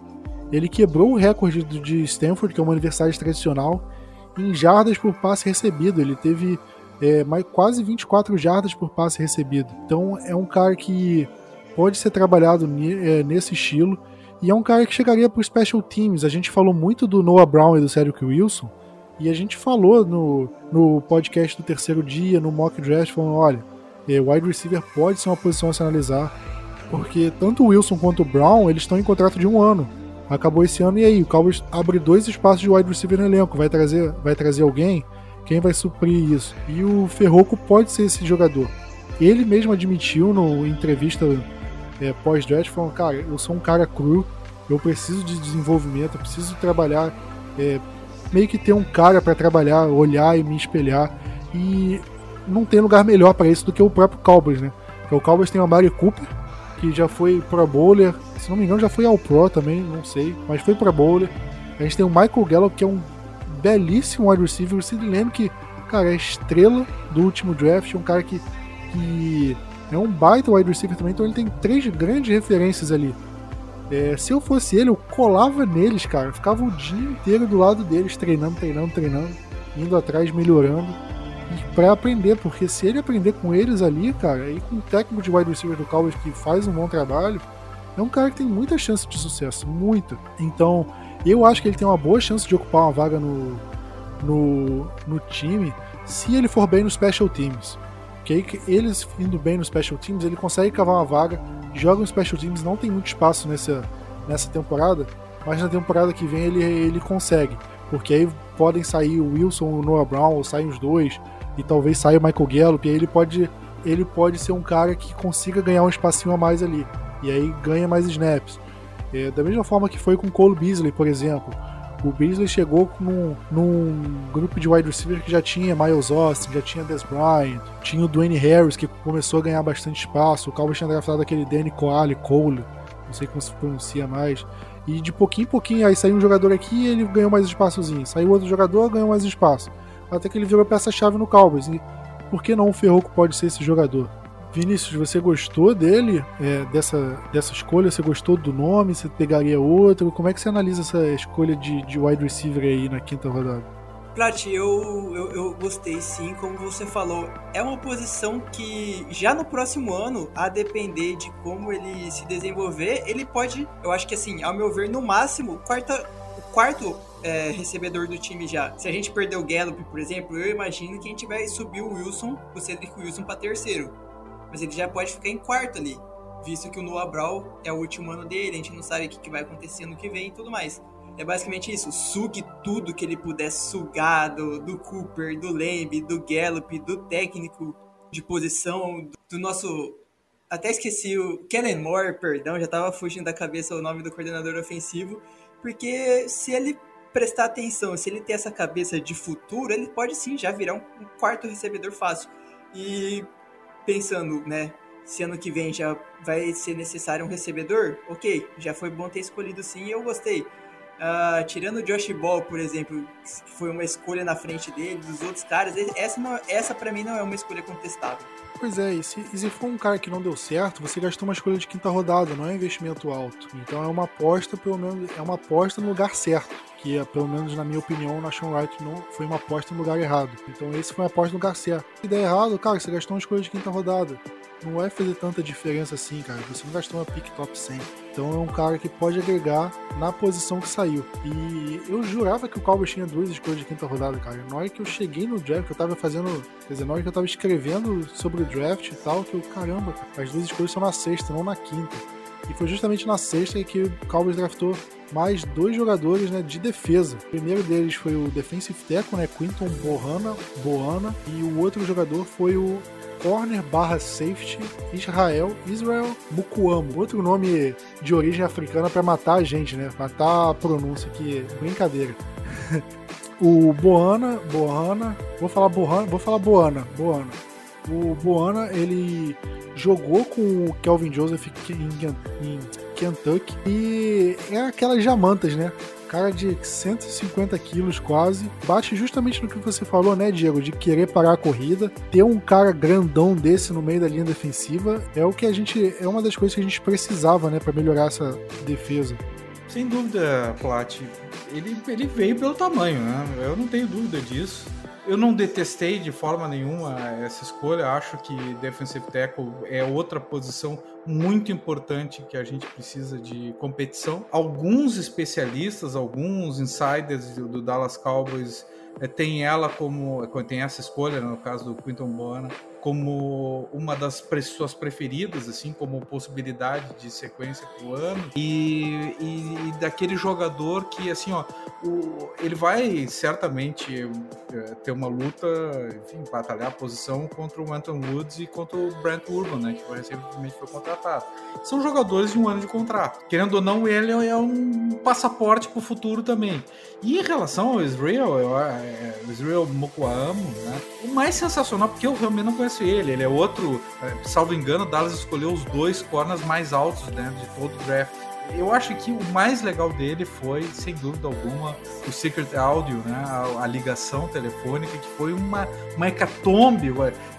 Ele quebrou o recorde de Stanford, que é uma universidade tradicional, em jardas por passe recebido. Ele teve é, mais, quase 24 jardas por passe recebido. Então é um cara que pode ser trabalhado é, nesse estilo. E é um cara que chegaria para os special teams. A gente falou muito do Noah Brown e do Cedric Wilson. E a gente falou no, no podcast do terceiro dia, no mock draft, falando: olha, é, wide receiver pode ser uma posição a se analisar, porque tanto o Wilson quanto o Brown eles estão em contrato de um ano. Acabou esse ano e aí o Cowboys abre dois espaços de wide receiver no elenco. Vai trazer, vai trazer alguém? Quem vai suprir isso? E o Ferroco pode ser esse jogador. Ele mesmo admitiu no entrevista é, pós-draft, falando, cara, eu sou um cara cru, eu preciso de desenvolvimento, eu preciso trabalhar, é, meio que ter um cara para trabalhar, olhar e me espelhar. E não tem lugar melhor para isso do que o próprio Cowboys, né? Porque o Cowboys tem o Mari Cooper, que já foi Pro Bowler, se não me engano já foi ao Pro também, não sei, mas foi Pro Bowler. A gente tem o Michael Gallup, que é um belíssimo wide receiver. Você lembra que, cara, é estrela do último draft, um cara que, que é um baita wide receiver também, então ele tem três grandes referências ali. É, se eu fosse ele, eu colava neles, cara. ficava o dia inteiro do lado deles, treinando, treinando, treinando, indo atrás, melhorando. E pra aprender, porque se ele aprender com eles ali, cara, e com o técnico de wide receiver do Cowboys que faz um bom trabalho, é um cara que tem muita chance de sucesso, muita. Então, eu acho que ele tem uma boa chance de ocupar uma vaga no, no, no time se ele for bem no Special Teams. Eles indo bem no Special Teams, ele consegue cavar uma vaga joga no Special Teams, não tem muito espaço nessa, nessa temporada, mas na temporada que vem ele, ele consegue. Porque aí podem sair o Wilson o Noah Brown, ou saem os dois, e talvez saia o Michael Gallup, e aí ele pode, ele pode ser um cara que consiga ganhar um espacinho a mais ali. E aí ganha mais snaps. É, da mesma forma que foi com o Cole Beasley, por exemplo. O Beasley chegou num, num grupo de wide receiver que já tinha Miles Austin, já tinha Des Bryant, tinha o Dwayne Harris, que começou a ganhar bastante espaço. O Cowboys tinha draftado aquele Danny Coale, Cole, não sei como se pronuncia mais. E de pouquinho em pouquinho, aí saiu um jogador aqui e ele ganhou mais espaçozinho. Saiu outro jogador, ganhou mais espaço. Até que ele virou peça-chave no Cowboys. E por que não o Ferroco pode ser esse jogador? Vinícius, você gostou dele, é, dessa, dessa escolha? Você gostou do nome? Você pegaria outro? Como é que você analisa essa escolha de, de wide receiver aí na quinta rodada? Plat, eu, eu, eu, gostei sim, como você falou. É uma posição que já no próximo ano, a depender de como ele se desenvolver, ele pode, eu acho que assim, ao meu ver, no máximo, quarta, o quarto é, recebedor do time já. Se a gente perder o Gallup, por exemplo, eu imagino que a gente vai subir o Wilson, o Cedric Wilson, para terceiro mas ele já pode ficar em quarto ali, visto que o Noah Brown é o último ano dele, a gente não sabe o que, vai acontecer no que vem e tudo mais. É basicamente isso, sugue tudo que ele puder sugar do, do Cooper, do Lamb, do Gallup, do técnico de posição, do nosso... Até esqueci o Kellen Moore, perdão, já estava fugindo da cabeça o nome do coordenador ofensivo, porque se ele prestar atenção, se ele ter essa cabeça de futuro, ele pode sim já virar um quarto recebedor fácil. E pensando, né? Se ano que vem já vai ser necessário um recebedor, ok, já foi bom ter escolhido sim eu gostei. Uh, tirando o Josh Ball, por exemplo, que foi uma escolha na frente dele, dos outros caras, essa, não, essa para mim não é uma escolha contestável. Pois é, e se, e se for um cara que não deu certo, você gastou uma escolha de quinta rodada, não é um investimento alto. Então é uma aposta, pelo menos, é uma aposta no lugar certo que é, pelo menos na minha opinião, o Nation Wright não foi uma aposta no lugar errado. Então esse foi uma aposta no lugar certo. Se der errado, cara, você gastou uma escolha de quinta rodada. Não vai fazer tanta diferença assim, cara. Você não gastou uma pick top 100. Então é um cara que pode agregar na posição que saiu. E eu jurava que o Cowboys tinha duas escolhas de quinta rodada, cara. Na hora que eu cheguei no draft, que eu tava fazendo. Quer dizer, na hora que eu tava escrevendo sobre o draft e tal, que eu, caramba, as duas escolhas são na sexta, não na quinta. E foi justamente na sexta que o Cowboys draftou mais dois jogadores né, de defesa. O primeiro deles foi o defensive tackle, né, Quinton Bohana, Boana, e o outro jogador foi o corner barra safety Israel Israel Mukuamo. Outro nome de origem africana para matar a gente, né? Matar a pronúncia que brincadeira. o Boana, Boana, vou falar Boana, vou falar Boana, Boana. O Boana, ele jogou com o Kelvin Joseph em, em Kentucky e é aquelas jamantas, né? Cara de 150 quilos quase. Bate justamente no que você falou, né, Diego? De querer parar a corrida. Ter um cara grandão desse no meio da linha defensiva é o que a gente. É uma das coisas que a gente precisava, né, para melhorar essa defesa. Sem dúvida, Plat. Ele, ele veio pelo tamanho, né? Eu não tenho dúvida disso eu não detestei de forma nenhuma essa escolha. Acho que defensive tackle é outra posição muito importante que a gente precisa de competição. Alguns especialistas, alguns insiders do Dallas Cowboys é, tem ela como. Tem essa escolha, né, no caso do Quinton Bona, como uma das suas preferidas, assim, como possibilidade de sequência pro ano. E, e, e, daquele jogador que, assim, ó, o, ele vai certamente é, ter uma luta, enfim, batalhar a posição contra o Anton Woods e contra o Brent Urban, né, que recentemente foi contratado. São jogadores de um ano de contrato. Querendo ou não, ele é um passaporte pro futuro também. E em relação ao Israel, eu, é, Israel Mokuamo, né, o mais sensacional, porque eu realmente não conheço conheço ele. Ele é outro, é, salvo engano, Dallas escolheu os dois corners mais altos né, de todo o draft. Eu acho que o mais legal dele foi, sem dúvida alguma, o Secret Audio, né? A, a ligação telefônica, que foi uma, uma hecatombe.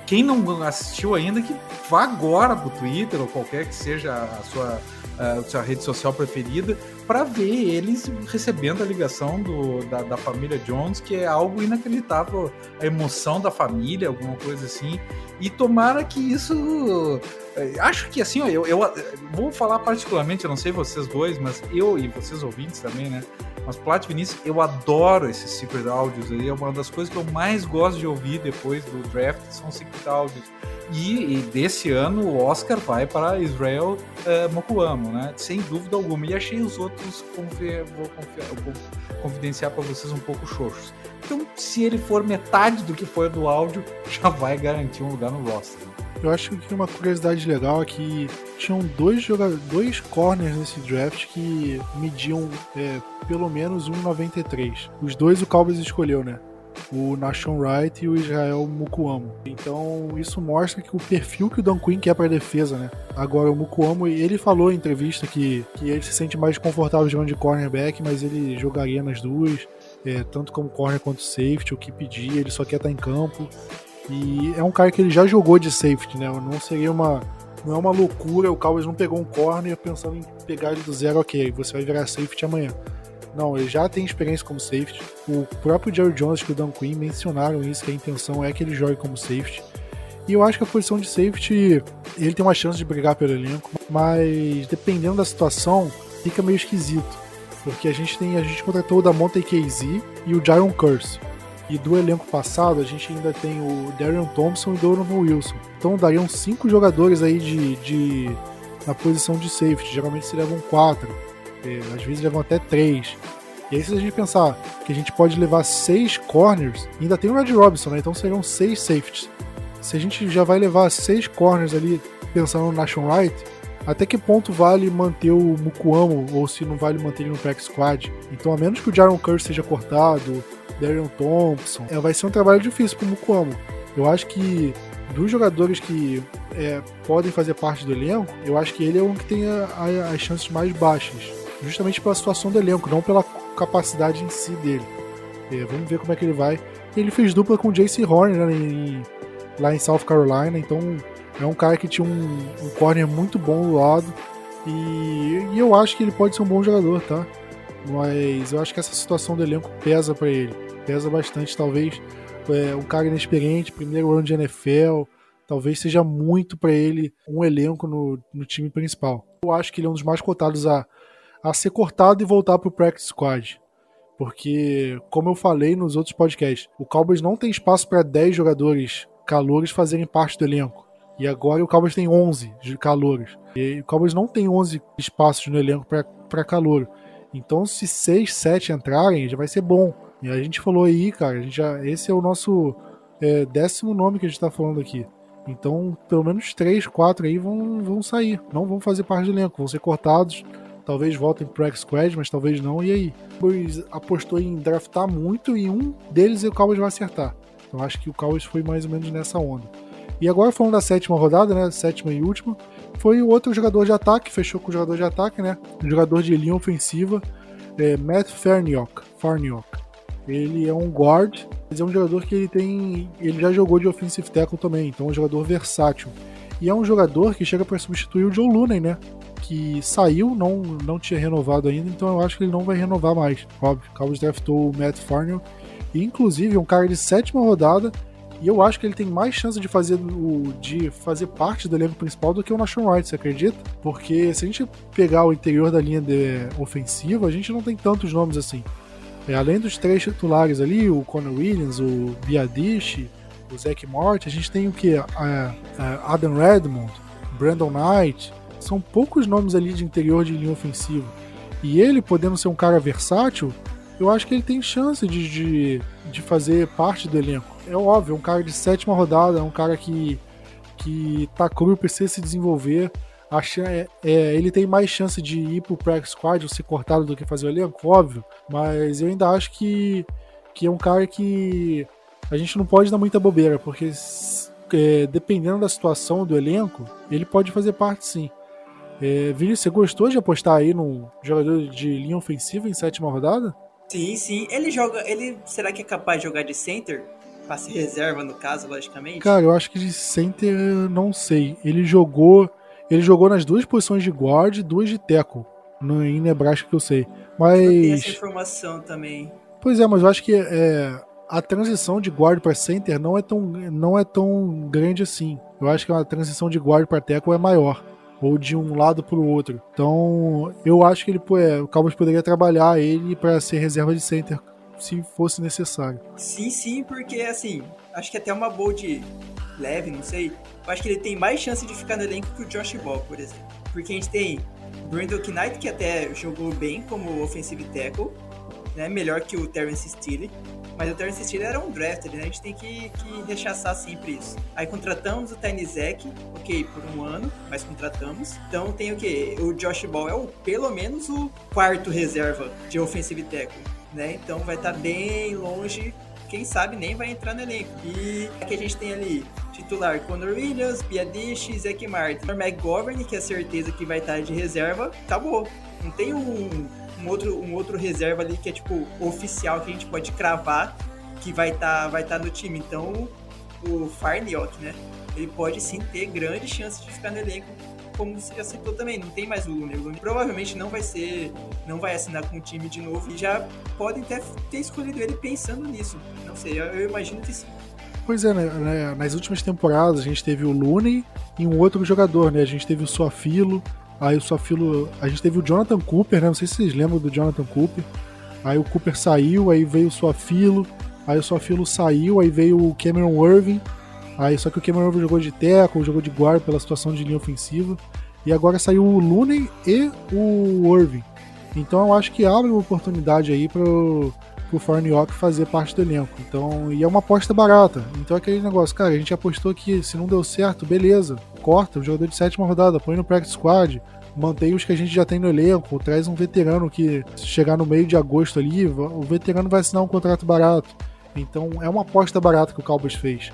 Quem não assistiu ainda, que vá agora pro Twitter ou qualquer que seja a sua a sua rede social preferida, para ver eles recebendo a ligação do, da, da, família Jones, que é algo inacreditável, a emoção da família, alguma coisa assim. E tomara que isso. Eh, acho que assim, ó, eu, eu vou falar particularmente, eu não sei vocês dois, mas eu e vocês ouvintes também, né? Mas Plat Vinícius, eu adoro esses secret audios aí, é uma das coisas que eu mais gosto de ouvir depois do draft, são secret audios e, e, desse ano o Oscar vai para Israel uh, Mokuamo, né? Sem dúvida alguma. E achei os outros, vou, vou confidenciar para vocês, um pouco xoxos. Então, se ele for metade do que foi do áudio, já vai garantir um lugar no roster. Eu acho que uma curiosidade legal é que tinham dois jogadores, dois corners nesse draft que mediam é, pelo menos 1,93. Os dois o Cowboys escolheu, né? O Nashon Wright e o Israel Mukuamo. Então isso mostra que o perfil que o Dan Quinn quer para defesa, né? Agora o Mukuamo, ele falou em entrevista que, que ele se sente mais confortável jogando de cornerback, mas ele jogaria nas duas, é, tanto como corner quanto safety, o que pedir, ele só quer estar em campo. E é um cara que ele já jogou de safety, né? Não seria uma não é uma loucura, o Cowboys não pegou um corner pensando em pegar ele do zero, ok, você vai virar safety amanhã. Não, ele já tem experiência como safety. O próprio Jerry Jones e o Dan Quinn mencionaram isso, que a intenção é que ele jogue como safety. E eu acho que a posição de safety, ele tem uma chance de brigar pelo elenco, mas dependendo da situação, fica meio esquisito. Porque a gente tem, a gente contratou o da Monte KZ e o Jaron Curse. E do elenco passado, a gente ainda tem o Darion Thompson e o Donovan Wilson. Então dariam cinco jogadores aí de, de na posição de safety. Geralmente se levam quatro às vezes levam até três. E aí, se a gente pensar que a gente pode levar seis corners, ainda tem o Red Robinson, né? Então seriam seis safeties. Se a gente já vai levar seis corners ali, pensando no Nation Right, até que ponto vale manter o Mukuamo ou se não vale manter ele no Pack Squad? Então, a menos que o Jaron Curse seja cortado, Darion Thompson, é, vai ser um trabalho difícil pro Mukuamo. Eu acho que dos jogadores que é, podem fazer parte do elenco, eu acho que ele é um que tem as chances mais baixas justamente pela situação do elenco, não pela capacidade em si dele. É, vamos ver como é que ele vai. Ele fez dupla com JC Horn né, em, lá em South Carolina, então é um cara que tinha um, um corner muito bom do lado. E, e, eu acho que ele pode ser um bom jogador, tá? Mas eu acho que essa situação do elenco pesa para ele. Pesa bastante, talvez. É, um cara inexperiente, primeiro ano de NFL, talvez seja muito para ele um elenco no, no time principal. Eu acho que ele é um dos mais cotados a a ser cortado e voltar pro practice squad. Porque, como eu falei nos outros podcasts, o Cowboys não tem espaço para 10 jogadores calouros fazerem parte do elenco. E agora o Cowboys tem 11 de calouros. E o Cowboys não tem 11 espaços no elenco para calouro. Então, se 6, 7 entrarem, já vai ser bom. E a gente falou aí, cara, já, esse é o nosso é, décimo nome que a gente tá falando aqui. Então, pelo menos 3, 4 aí vão, vão sair. Não vão fazer parte do elenco, vão ser cortados talvez voltem pro X-Squad, mas talvez não. E aí? O Cowboys apostou em draftar muito e um deles o Cowboys vai acertar. Então acho que o Cowboys foi mais ou menos nessa onda. E agora falando da sétima rodada, né? Sétima e última, foi o outro jogador de ataque, fechou com o jogador de ataque, né? Um jogador de linha ofensiva, é Matt Farniok. Farniok. Ele é um guard, mas é um jogador que ele tem. Ele já jogou de offensive tackle também, então é um jogador versátil. E é um jogador que chega para substituir o Joe Looney, né? Que saiu, não, não tinha renovado ainda, então eu acho que ele não vai renovar mais. Óbvio, o Cowboys draftou o Matt Farnell, e inclusive um cara de sétima rodada, e eu acho que ele tem mais chance de fazer, o, de fazer parte do elenco principal do que o Nashon Wright, você acredita? Porque se a gente pegar o interior da linha ofensiva, a gente não tem tantos nomes assim. É, além dos três titulares ali, o Conor Williams, o Biadish, o Zach Mort, a gente tem o que? Adam Redmond, Brandon Knight. São poucos nomes ali de interior de linha ofensiva. E ele, podendo ser um cara versátil, eu acho que ele tem chance de, de, de fazer parte do elenco. É óbvio, é um cara de sétima rodada, é um cara que, que tá cru, precisa se desenvolver. Acha, é, é, ele tem mais chance de ir pro practice squad ou ser cortado do que fazer o elenco, óbvio. Mas eu ainda acho que, que é um cara que a gente não pode dar muita bobeira, porque é, dependendo da situação do elenco, ele pode fazer parte sim. É, Vini, você gostou de apostar aí no jogador de linha ofensiva em sétima rodada? Sim, sim. Ele joga. Ele será que é capaz de jogar de center? Pra ser reserva, no caso, logicamente? Cara, eu acho que de center não sei. Ele jogou. Ele jogou nas duas posições de guard e duas de tackle. No, em Nebraska que eu sei. Mas. Eu tenho essa informação também. Pois é, mas eu acho que é, a transição de guard para center não é, tão, não é tão grande assim. Eu acho que a transição de guard para tackle é maior ou de um lado para o outro. Então, eu acho que ele, é, o Cowboys poderia trabalhar ele para ser reserva de center se fosse necessário. Sim, sim, porque assim, acho que até uma bold leve, não sei. Eu acho que ele tem mais chance de ficar no elenco que o Josh Ball, por exemplo. Porque a gente tem Brandon Knight, que até jogou bem como offensive tackle, né? Melhor que o Terrence Steele. Mas o Terrence Steele era um draft, né? A gente tem que, que rechaçar sempre isso. Aí contratamos o Tiny Zack, ok, por um ano, mas contratamos. Então tem o que? O Josh Ball é o, pelo menos o quarto reserva de offensive tackle, né? Então vai estar tá bem longe quem sabe nem vai entrar no elenco. E aqui a gente tem ali titular Conor Williams, Biadish, Zach Martin, McGovern, que é certeza que vai estar de reserva, acabou. Não tem um, um outro, um outro reserva ali que é tipo oficial que a gente pode cravar que vai estar tá, vai tá no time. Então o Farniok, né? Ele pode sim ter grande chance de ficar no elenco, como você já citou também. Não tem mais o Lune. O Lune provavelmente não vai ser, não vai assinar com o time de novo e já podem até ter escolhido ele pensando nisso. Não sei, eu, eu imagino que sim. Pois é, né, né, nas últimas temporadas a gente teve o Lune e um outro jogador, né? A gente teve o Suafilo, Aí o Suafilo. A gente teve o Jonathan Cooper, né? Não sei se vocês lembram do Jonathan Cooper. Aí o Cooper saiu, aí veio o Suafilo. Aí o Suafilo saiu, aí veio o Cameron Irving. Aí só que o Cameron Irving jogou de teco, jogou de guarda pela situação de linha ofensiva. E agora saiu o Looney e o Irving. Então eu acho que abre uma oportunidade aí pro, pro Farniok fazer parte do elenco. Então, e é uma aposta barata. Então é aquele negócio, cara, a gente apostou que se não deu certo, beleza corta o jogador de sétima rodada, põe no practice squad, mantém os que a gente já tem no elenco, traz um veterano que se chegar no meio de agosto ali, o veterano vai assinar um contrato barato. Então é uma aposta barata que o Cowboys fez.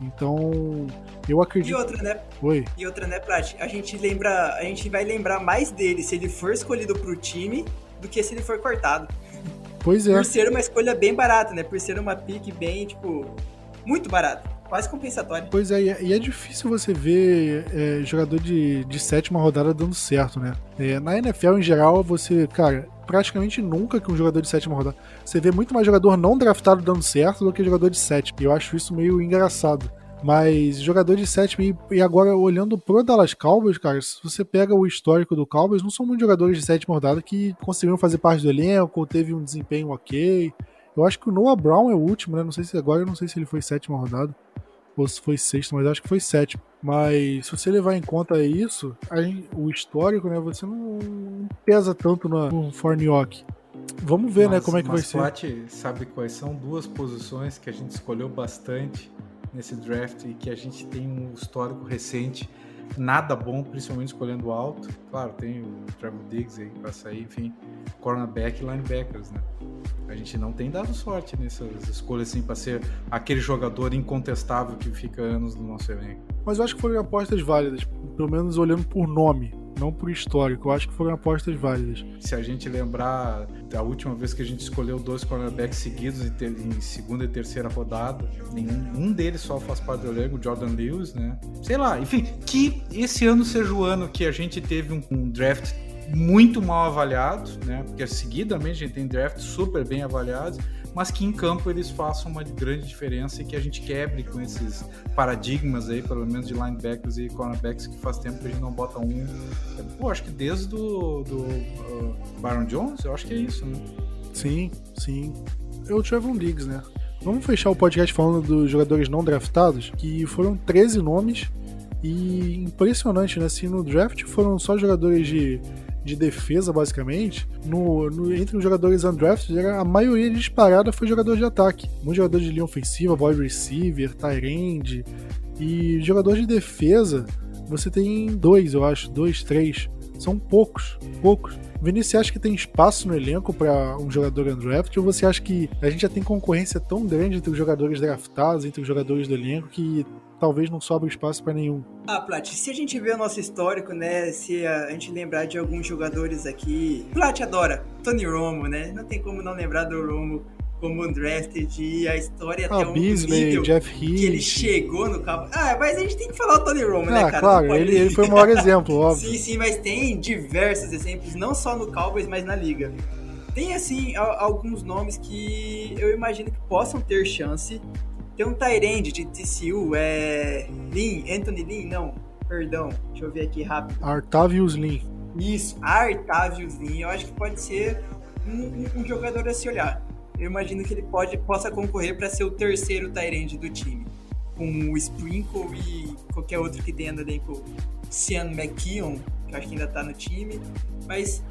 Então, eu acredito. E outra, né? Oi. E outra, né, Prat? A gente lembra, a gente vai lembrar mais dele se ele for escolhido pro time do que se ele for cortado. Pois é. Por ser uma escolha bem barata, né? Por ser uma pick bem, tipo, muito barata quase compensatório. Pois é, e é, é difícil você ver é, jogador de, de sétima rodada dando certo, né? É, na NFL, em geral, você, cara, praticamente nunca que um jogador de sétima rodada. Você vê muito mais jogador não draftado dando certo do que jogador de sétima. E eu acho isso meio engraçado. Mas jogador de sétima, e agora olhando pro Dallas Cowboys, cara, se você pega o histórico do Cowboys, não são muitos jogadores de sétima rodada que conseguiram fazer parte do elenco, teve um desempenho ok. Eu acho que o Noah Brown é o último, né? Não sei se agora, eu não sei se ele foi sétima rodada ou se foi sexto, mas acho que foi sétimo. Mas se você levar em conta isso, aí, o histórico, né, você não, não pesa tanto no, no Forniock. Vamos ver, né, mas, né, como é que vai ser. Plat sabe quais são duas posições que a gente escolheu bastante nesse draft e que a gente tem um histórico recente nada bom, principalmente escolhendo alto. Claro, tem o Trevor Diggs aí para sair, enfim, cornerback e linebackers, né? A gente não tem dado sorte nessas escolhas assim para ser aquele jogador incontestável que fica anos no nosso elenco. Mas eu acho que foram apostas válidas, pelo menos olhando por nome, não por histórico. Eu acho que foram apostas válidas. Se a gente lembrar da última vez que a gente escolheu dois cornerbacks seguidos em, segunda e terceira rodada, nenhum um deles só faz parte do elenco, Jordan Lewis, né? Sei lá, enfim, que esse ano seja o ano que a gente teve um, um draft muito mal avaliado, né? Porque seguidamente a gente tem drafts super bem avaliados, mas que em campo eles façam uma grande diferença e que a gente quebre com esses paradigmas aí, pelo menos de linebackers e cornerbacks que faz tempo que a gente não bota um. Pô, acho que desde do, do uh, Byron Jones, eu acho que é isso, né? Sim, sim. É o Trevor Diggs, né? Vamos fechar o podcast falando dos jogadores não draftados, que foram 13 nomes e impressionante, né? Se no draft foram só jogadores de, de defesa, basicamente, no, no, entre os jogadores undrafted, a maioria disparada foi jogador de ataque. Muitos jogadores de linha ofensiva, wide receiver, tight end. E jogador de defesa, você tem dois, eu acho, dois, três. São poucos, poucos. Vinícius, você acha que tem espaço no elenco para um jogador undrafted ou você acha que a gente já tem concorrência tão grande entre os jogadores draftados, entre os jogadores do elenco, que talvez não sobre espaço para nenhum. Ah, Plat, se a gente ver o nosso histórico, né, se a gente lembrar de alguns jogadores aqui, Plat adora Tony Romo, né? Não tem como não lembrar do Romo como undrafted e a história ah, até um Beasley, nível Jeff Heath. que ele chegou no cabo. Ah, mas a gente tem que falar o Tony Romo, né, ah, cara? Claro, ele, ele foi o maior exemplo, óbvio. Sim, sim, mas tem diversos exemplos, não só no Cowboys, mas na liga. Tem, assim, alguns nomes que eu imagino que possam ter chance tem um Tyrande de TCU, é. Lin, Anthony Lin, não, perdão, deixa eu ver aqui rápido. Artavius Lin. Isso, Artavius Lin, eu acho que pode ser um, um jogador a se olhar. Eu imagino que ele pode, possa concorrer para ser o terceiro Tyrande do time. Com o Sprinkle e qualquer outro que tenha ali com o Sean McKeon, que eu acho que ainda tá no time. Mas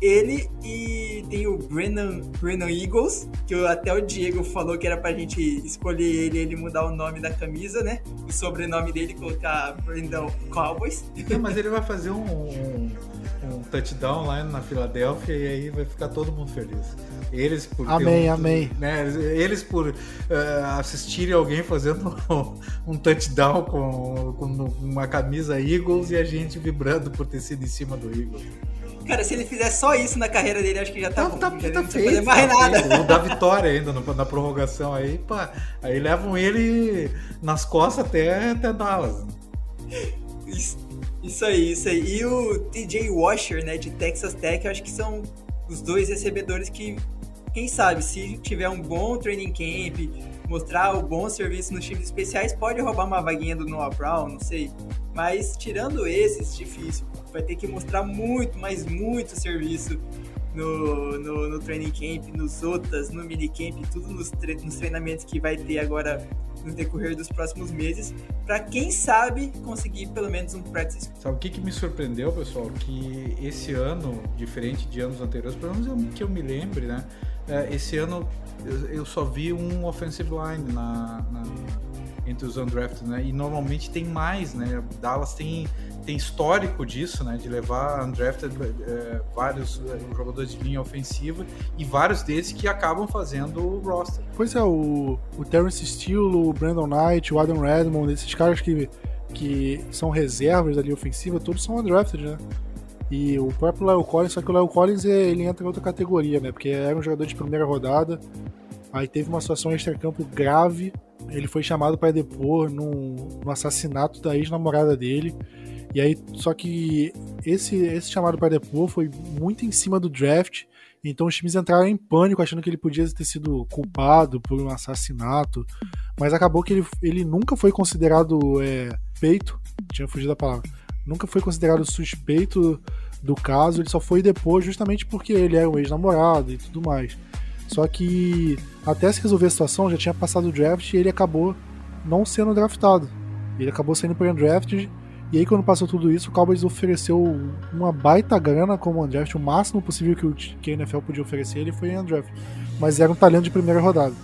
ele e tem o Brennan, Brennan Eagles, que até o Diego falou que era pra gente escolher ele ele mudar o nome da camisa, né? O sobrenome dele colocar Brandon Cowboys. É, mas ele vai fazer um, um, um, touchdown lá na Filadélfia e aí vai ficar todo mundo feliz. Eles por amém, um, amém. Né, eles por uh, assistirem alguém fazendo um touchdown com, com uma camisa Eagles e a gente vibrando por ter sido em cima do Eagles. Cara, se ele fizer só isso na carreira dele, acho que já tá não, bom. Tá, já tá não feito, fazer mais tá nada. Feito. O da vitória ainda no, na prorrogação aí, pá. Aí levam ele nas costas até, até Dallas. Isso, isso aí, isso aí. E o TJ Washer, né, de Texas Tech, eu acho que são os dois recebedores que, quem sabe, se tiver um bom training camp, mostrar o bom serviço nos times especiais, pode roubar uma vaguinha do Noah Brown, não sei. Mas tirando esses, difícil vai ter que mostrar muito, mas muito serviço no, no, no training camp, nos outras, no minicamp, tudo nos, tre nos treinamentos que vai ter agora no decorrer dos próximos meses, para quem sabe conseguir pelo menos um practice. Sabe o que, que me surpreendeu, pessoal? Que esse ano, diferente de anos anteriores, pelo menos que eu me lembre, né? É, esse ano eu, só vi um offensive line na, na entre os undrafted, né? E normalmente tem mais, né? Dallas tem tem histórico disso, né? De levar undrafted é, vários é, jogadores de linha ofensiva e vários desses que acabam fazendo o roster. Pois é, o, o Terrence Steele, o Brandon Knight, o Adam Redmond, esses caras que, que são reservas da linha ofensiva, todos são undrafted, né? E o próprio Leo Collins, só que o Leo Collins ele entra em outra categoria, né? Porque era um jogador de primeira rodada, aí teve uma situação extra-campo grave, ele foi chamado para depor no assassinato da ex-namorada dele. E aí, só que esse, esse chamado para depor foi muito em cima do draft. Então os times entraram em pânico, achando que ele podia ter sido culpado por um assassinato. Mas acabou que ele, ele nunca foi considerado é, peito. Tinha fugido da palavra. Nunca foi considerado suspeito do caso. Ele só foi depor justamente porque ele era um ex-namorado e tudo mais. Só que até se resolver a situação, já tinha passado o draft e ele acabou não sendo draftado. Ele acabou sendo para draft e aí, quando passou tudo isso, o Cowboys ofereceu uma baita grana como undraft, o máximo possível que, o, que a NFL podia oferecer, ele foi em undraft. Mas era um talento de primeira rodada.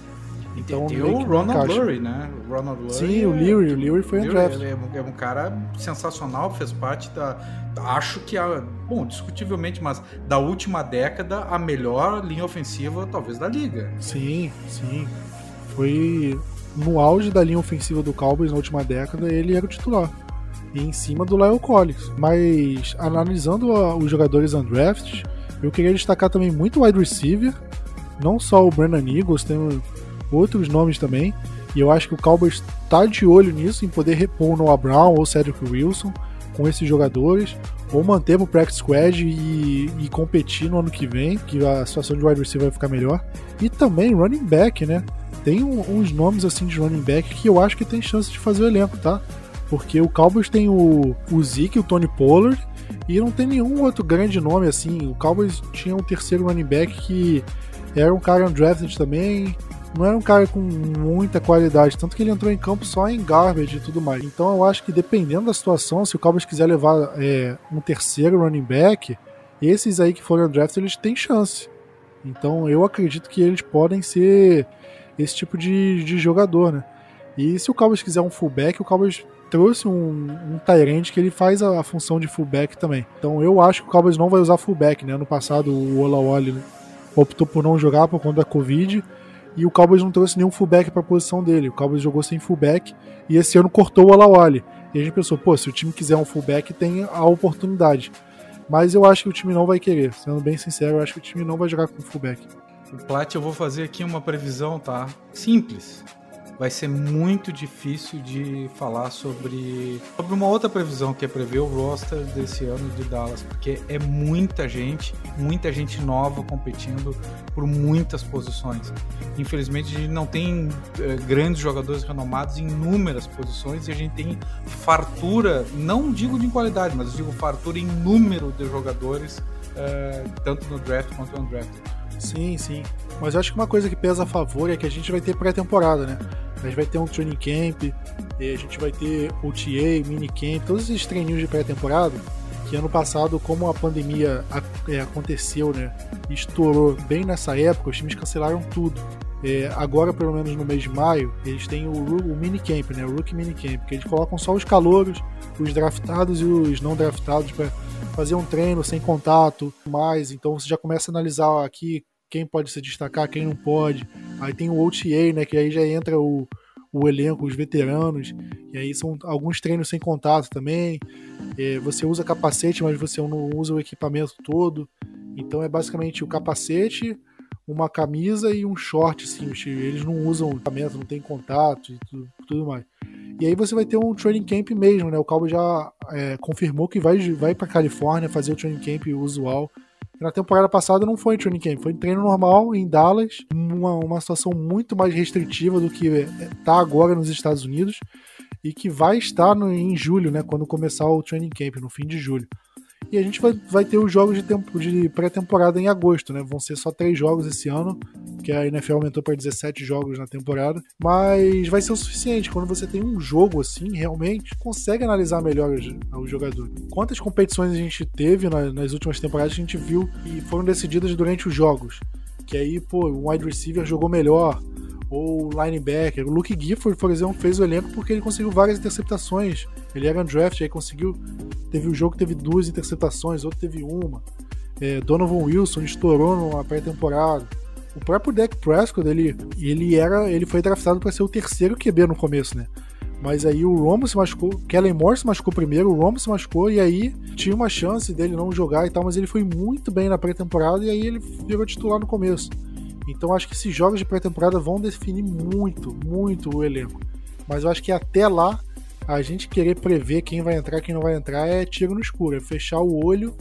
Então, tem o Ronald Lurie, né? O Ronald Lurie Sim, o Leary, o Leary foi undraft. É, é, um cara sensacional, fez parte da. Acho que, a, bom, discutivelmente, mas da última década, a melhor linha ofensiva, talvez, da liga. Sim, sim. Foi no auge da linha ofensiva do Cowboys na última década, ele era o titular e em cima do Lyle Collins. Mas analisando a, os jogadores undrafted, eu queria destacar também muito wide receiver, não só o Brandon Eagles, tem outros nomes também. E eu acho que o Cowboys está de olho nisso, em poder repor o Noah Brown ou Cedric Wilson com esses jogadores, ou manter o practice squad e, e, competir no ano que vem, que a situação de wide receiver vai ficar melhor. E também running back, né? Tem um, uns nomes assim de running back que eu acho que tem chance de fazer o elenco, tá? Porque o Cowboys tem o, o Zeke, o Tony Pollard, E não tem nenhum outro grande nome assim. O Cowboys tinha um terceiro running back que era um cara undrafted também. Não era um cara com muita qualidade, tanto que ele entrou em campo só em garbage e tudo mais. Então eu acho que dependendo da situação, se o Cowboys quiser levar é, um terceiro running back, esses aí que foram undrafted, eles têm chance. Então eu acredito que eles podem ser esse tipo de, de jogador, né? E se o Cowboys quiser um fullback, o Cowboys trouxe um, um Tyrant que ele faz a, a, função de fullback também. Então eu acho que o Cowboys não vai usar fullback, né? Ano passado o Olawale optou por não jogar por conta da Covid e o Cowboys não trouxe nenhum fullback para a posição dele. O Cowboys jogou sem fullback e esse ano cortou o Olawale. E a gente pensou, pô, se o time quiser um fullback, tem a oportunidade. Mas eu acho que o time não vai querer. Sendo bem sincero, eu acho que o time não vai jogar com fullback. O Plat, eu vou fazer aqui uma previsão, tá? Simples vai ser muito difícil de falar sobre, sobre uma outra previsão que é prever o roster desse ano de Dallas, porque é muita gente, muita gente nova competindo por muitas posições. Infelizmente, a gente não tem é, grandes jogadores renomados em inúmeras posições e a gente tem fartura, não digo de qualidade, mas digo fartura em número de jogadores, é, tanto no draft quanto no draft. Sim, sim. Mas eu acho que uma coisa que pesa a favor é que a gente vai ter pré-temporada, né? A gente vai ter um training camp, a gente vai ter OTA, minicamp, todos esses treininhos de pré-temporada. Que ano passado, como a pandemia é, aconteceu, né? Estourou bem nessa época, os times cancelaram tudo. É, agora, pelo menos no mês de maio, eles têm o, o minicamp, né? O Rookie Minicamp, que eles colocam só os calouros, os draftados e os não draftados para fazer um treino sem contato, mais. Então você já começa a analisar aqui quem pode se destacar, quem não pode. Aí tem o OTA, né? Que aí já entra o, o elenco, os veteranos. E aí são alguns treinos sem contato também. É, você usa capacete, mas você não usa o equipamento todo. Então é basicamente o capacete, uma camisa e um short, assim. Eles não usam equipamento, não tem contato e tudo, tudo mais. E aí você vai ter um training camp mesmo, né? O Calvo já é, confirmou que vai, vai para Califórnia fazer o training camp usual na temporada passada não foi em training camp, foi em treino normal em Dallas, uma, uma situação muito mais restritiva do que está agora nos Estados Unidos e que vai estar no, em julho, né, quando começar o training camp, no fim de julho. E a gente vai, vai ter os jogos de, tempo, de pré-temporada em agosto, né? Vão ser só três jogos esse ano, que a NFL aumentou para 17 jogos na temporada. Mas vai ser o suficiente. Quando você tem um jogo assim, realmente, consegue analisar melhor o jogador. Quantas competições a gente teve nas últimas temporadas, a gente viu e foram decididas durante os jogos. Que aí, pô, o wide receiver jogou melhor, ou linebacker. O Luke Gifford, por exemplo, fez o elenco porque ele conseguiu várias interceptações. Ele era um draft, aí conseguiu. Teve um jogo que teve duas interceptações, outro teve uma. É, Donovan Wilson estourou numa pré-temporada. O próprio Dak Prescott, ele, ele, era, ele foi draftado para ser o terceiro QB no começo, né? Mas aí o Romo se machucou, Kellen Moore se machucou primeiro, o Romo se machucou, e aí tinha uma chance dele não jogar e tal, mas ele foi muito bem na pré-temporada e aí ele virou titular no começo. Então acho que esses jogos de pré-temporada vão definir muito, muito o elenco. Mas eu acho que até lá, a gente querer prever quem vai entrar quem não vai entrar é tiro no escuro, é fechar o olho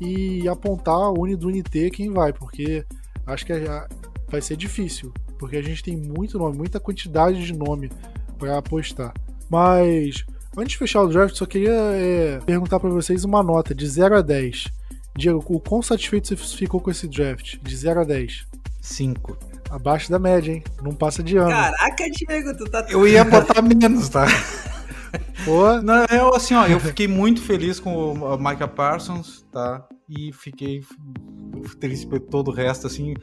e apontar uni do unité quem vai, porque acho que vai ser difícil, porque a gente tem muito nome, muita quantidade de nome para apostar. Mas antes de fechar o draft, só queria é, perguntar para vocês uma nota de 0 a 10. Diego, o quão satisfeito você ficou com esse draft? De 0 a 10. 5. Abaixo da média, hein? Não passa de ano. Caraca, Diego, tu tá. Eu ia botar menos, tá? Pô. Não, eu, assim, ó, eu fiquei muito feliz com o Micah Parsons, tá? E fiquei triste por todo o resto, assim.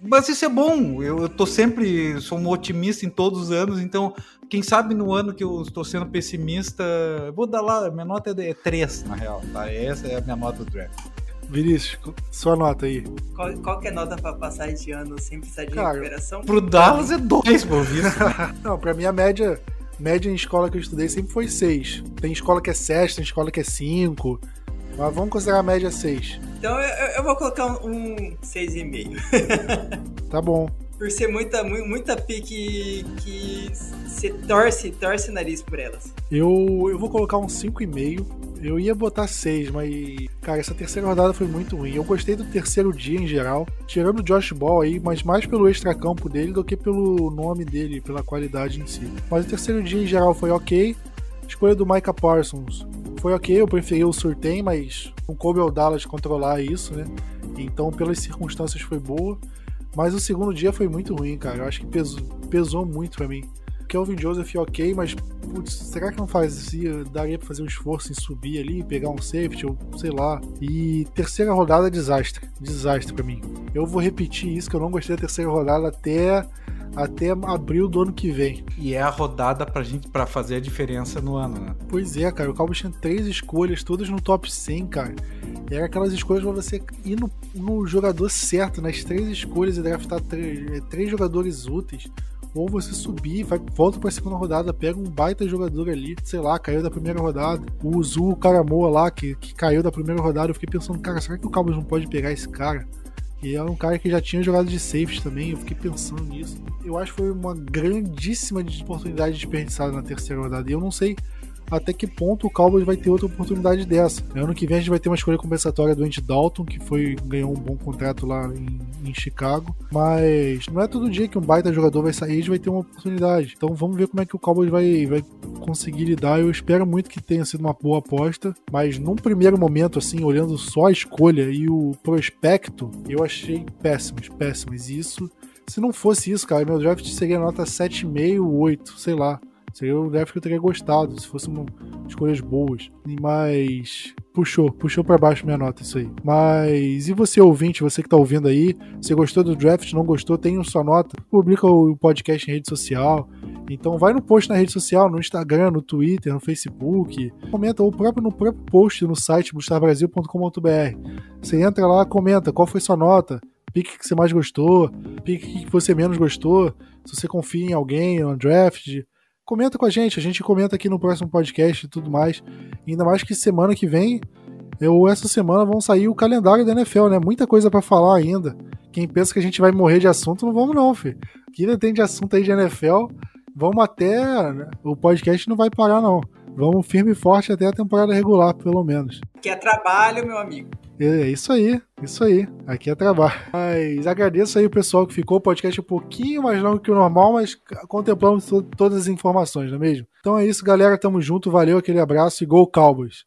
Mas isso é bom. Eu, eu tô sempre. Sou um otimista em todos os anos, então, quem sabe no ano que eu estou sendo pessimista. Vou dar lá, minha nota é 3, na real, tá? Essa é a minha nota do draft. Vinícius, sua nota aí. Qual, qual que é a nota pra passar de ano sem precisar de Cara, recuperação? Pro Dallas é 2, por visto. Não, pra mim a média, média em escola que eu estudei sempre foi 6. Tem escola que é 7, tem escola que é 5. Mas vamos considerar a média 6. Então eu, eu vou colocar um 6,5. tá bom por ser muita, muita pique que você torce, torce o nariz por elas. Eu, eu vou colocar um 5,5. Eu ia botar 6, mas, cara, essa terceira rodada foi muito ruim. Eu gostei do terceiro dia em geral, tirando o Josh Ball aí, mas mais pelo extracampo dele do que pelo nome dele, pela qualidade em si. Mas o terceiro dia em geral foi ok. Escolha do Micah Parsons foi ok, eu preferi o Surtain, mas não coube ao Dallas controlar isso, né? Então, pelas circunstâncias, foi boa. Mas o segundo dia foi muito ruim, cara. Eu acho que pesou, pesou muito para mim. Kelvin Joseph ok, mas putz, será que não fazia, daria pra fazer um esforço em subir ali, pegar um safety, ou sei lá. E terceira rodada, desastre. Desastre para mim. Eu vou repetir isso, que eu não gostei da terceira rodada até até abril do ano que vem. E é a rodada pra gente para fazer a diferença no ano, né? Pois é, cara. O Cowboys tinha três escolhas, todas no top 100, cara. E era aquelas escolhas pra você ir no, no jogador certo, nas três escolhas e draftar três, três jogadores úteis ou você subir, vai, volta pra segunda rodada, pega um baita jogador ali, sei lá, caiu da primeira rodada. O Zu Karamoa lá, que, que caiu da primeira rodada, eu fiquei pensando, cara, será que o Cowboys não pode pegar esse cara? E é um cara que já tinha jogado de safety também, eu fiquei pensando nisso. Eu acho que foi uma grandíssima oportunidade desperdiçada na terceira rodada. E eu não sei até que ponto o Cowboys vai ter outra oportunidade dessa. Ano que vem a gente vai ter uma escolha compensatória do Andy Dalton, que foi ganhou um bom contrato lá em, em, Chicago, mas não é todo dia que um baita jogador vai sair e vai ter uma oportunidade. Então vamos ver como é que o Cowboys vai, vai conseguir lidar. Eu espero muito que tenha sido uma boa aposta, mas num primeiro momento, assim, olhando só a escolha e o prospecto, eu achei péssimos, péssimos. Isso se não fosse isso, cara, meu draft seria nota 7,5, 8, sei lá. Seria draft que eu teria gostado, se fosse uma, escolhas boas. Mas puxou, puxou para baixo minha nota isso aí. Mas e você ouvinte, você que tá ouvindo aí, você gostou do draft, não gostou, tem sua nota, publica o podcast em rede social. Então vai no post na rede social, no Instagram, no Twitter, no Facebook, comenta ou próprio no próprio post no site bustarbrasil.com.br. Você entra lá, comenta qual foi sua nota, pique que você mais gostou, pique que você menos gostou, se você confia em alguém no draft, comenta com a gente, a gente comenta aqui no próximo podcast e tudo mais. Ainda mais que semana que vem, ou essa semana, vão sair o calendário da NFL, né? Muita coisa para falar ainda. Quem pensa que a gente vai morrer de assunto, não vamos não, filho. Que ainda tem de assunto aí de NFL, vamos até... Né? O podcast não vai parar, não. Vamos firme e forte até a temporada regular, pelo menos. Que é trabalho, meu amigo. É isso aí, isso aí. Aqui é trabalho. Mas agradeço aí o pessoal que ficou. O podcast é um pouquinho mais longo que o normal, mas contemplamos todas as informações, não é mesmo? Então é isso, galera. Tamo junto. Valeu, aquele abraço e Gol Cowboys.